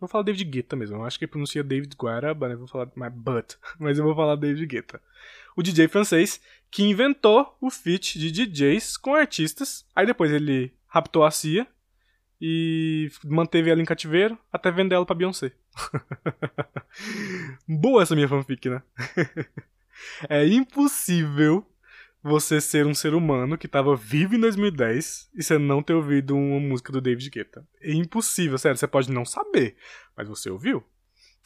Vou falar David Guetta mesmo. Eu acho que pronuncia David mas eu vou falar my but, mas eu vou falar David Guetta. O DJ francês que inventou o feat de DJs com artistas. Aí depois ele raptou a Cia e manteve ela em cativeiro até vender ela pra Beyoncé. Boa essa minha fanfic, né? é impossível você ser um ser humano que tava vivo em 2010 e você não ter ouvido uma música do David Guetta. É impossível, sério. Você pode não saber, mas você ouviu?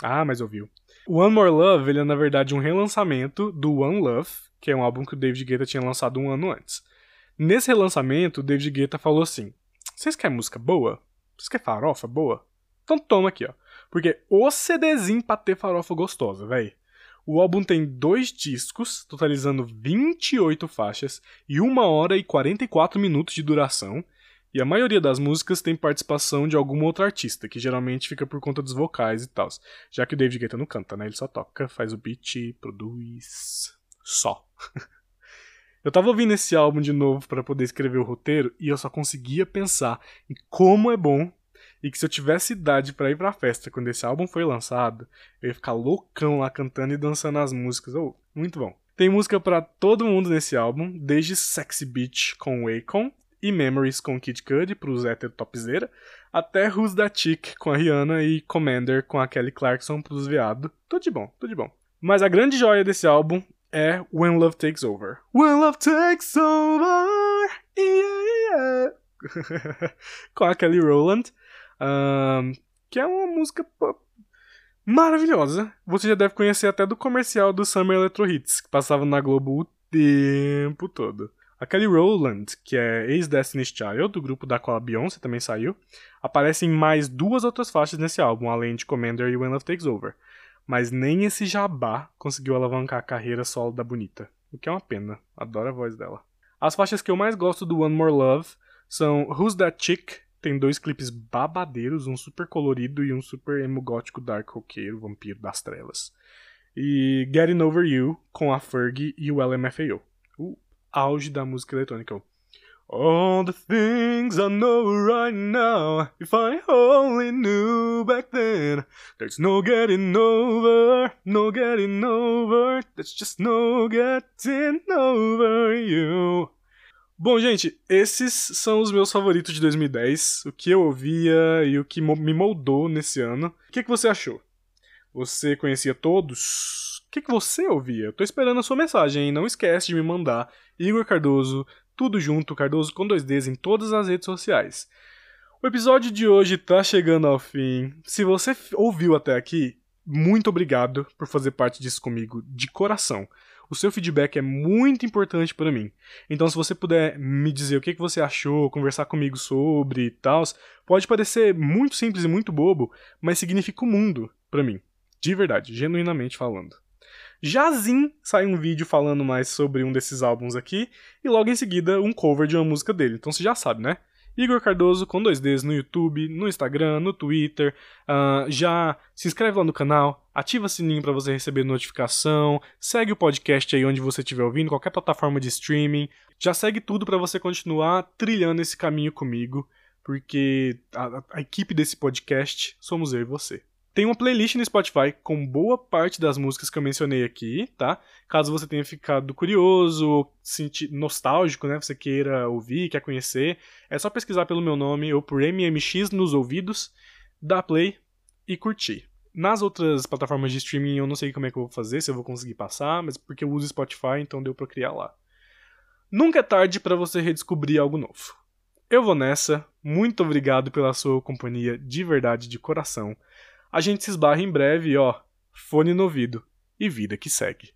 Ah, mas ouviu. One More Love, ele é na verdade um relançamento do One Love, que é um álbum que o David Guetta tinha lançado um ano antes. Nesse relançamento, o David Guetta falou assim: Vocês querem música boa? Vocês querem farofa boa? Então toma aqui, ó. Porque o CDzinho pra ter farofa gostosa, véi. O álbum tem dois discos, totalizando 28 faixas e 1 hora e 44 minutos de duração. E a maioria das músicas tem participação de algum outro artista, que geralmente fica por conta dos vocais e tal. Já que o David Guetta não canta, né? Ele só toca, faz o beat, produz. Só. eu tava ouvindo esse álbum de novo para poder escrever o roteiro e eu só conseguia pensar em como é bom e que se eu tivesse idade para ir pra festa quando esse álbum foi lançado, eu ia ficar loucão lá cantando e dançando as músicas. Oh, muito bom. Tem música para todo mundo nesse álbum, desde Sexy Beach com Akon e Memories com Kid Cudi pros hétero topzera, até Who's That Chick com a Rihanna e Commander com a Kelly Clarkson pros viado. Tudo de bom, tudo de bom. Mas a grande joia desse álbum é When Love Takes Over. When Love Takes Over, yeah, yeah. com a Kelly Rowland que é uma música maravilhosa. Você já deve conhecer até do comercial do Summer Electro Hits, que passava na Globo o tempo todo. A Kelly Rowland, que é ex-Destiny's Child, do grupo da qual a Beyoncé também saiu, aparece em mais duas outras faixas nesse álbum, além de Commander e When Love Takes Over. Mas nem esse jabá conseguiu alavancar a carreira solo da Bonita, o que é uma pena. Adoro a voz dela. As faixas que eu mais gosto do One More Love são Who's That Chick, tem dois clipes babadeiros, um super colorido e um super emo gótico dark roqueiro, vampiro das trevas. E Getting Over You, com a Fergie e o LMFAO. O auge da música eletrônica. All the things I know right now, if I only knew back then, there's no getting over, no getting over, there's just no getting over you. Bom, gente, esses são os meus favoritos de 2010, o que eu ouvia e o que me moldou nesse ano. O que, que você achou? Você conhecia todos? O que, que você ouvia? Tô esperando a sua mensagem, hein? Não esquece de me mandar. Igor Cardoso, tudo junto, Cardoso com dois Ds em todas as redes sociais. O episódio de hoje tá chegando ao fim. Se você ouviu até aqui, muito obrigado por fazer parte disso comigo, de coração. O seu feedback é muito importante para mim. Então, se você puder me dizer o que, você achou, conversar comigo sobre e tal, pode parecer muito simples e muito bobo, mas significa o mundo para mim. De verdade, genuinamente falando. Jazim sai um vídeo falando mais sobre um desses álbuns aqui, e logo em seguida um cover de uma música dele. Então você já sabe, né? Igor Cardoso com dois Ds no YouTube, no Instagram, no Twitter. Uh, já se inscreve lá no canal, ativa o sininho para você receber notificação, segue o podcast aí onde você estiver ouvindo, qualquer plataforma de streaming. Já segue tudo para você continuar trilhando esse caminho comigo, porque a, a equipe desse podcast somos eu e você. Tem uma playlist no Spotify com boa parte das músicas que eu mencionei aqui, tá? Caso você tenha ficado curioso, nostálgico, né? Você queira ouvir, quer conhecer, é só pesquisar pelo meu nome ou por MMX nos ouvidos, dar play e curtir. Nas outras plataformas de streaming eu não sei como é que eu vou fazer, se eu vou conseguir passar, mas porque eu uso Spotify, então deu pra criar lá. Nunca é tarde para você redescobrir algo novo. Eu vou nessa, muito obrigado pela sua companhia de verdade, de coração. A gente se esbarra em breve, ó. Fone no ouvido e vida que segue.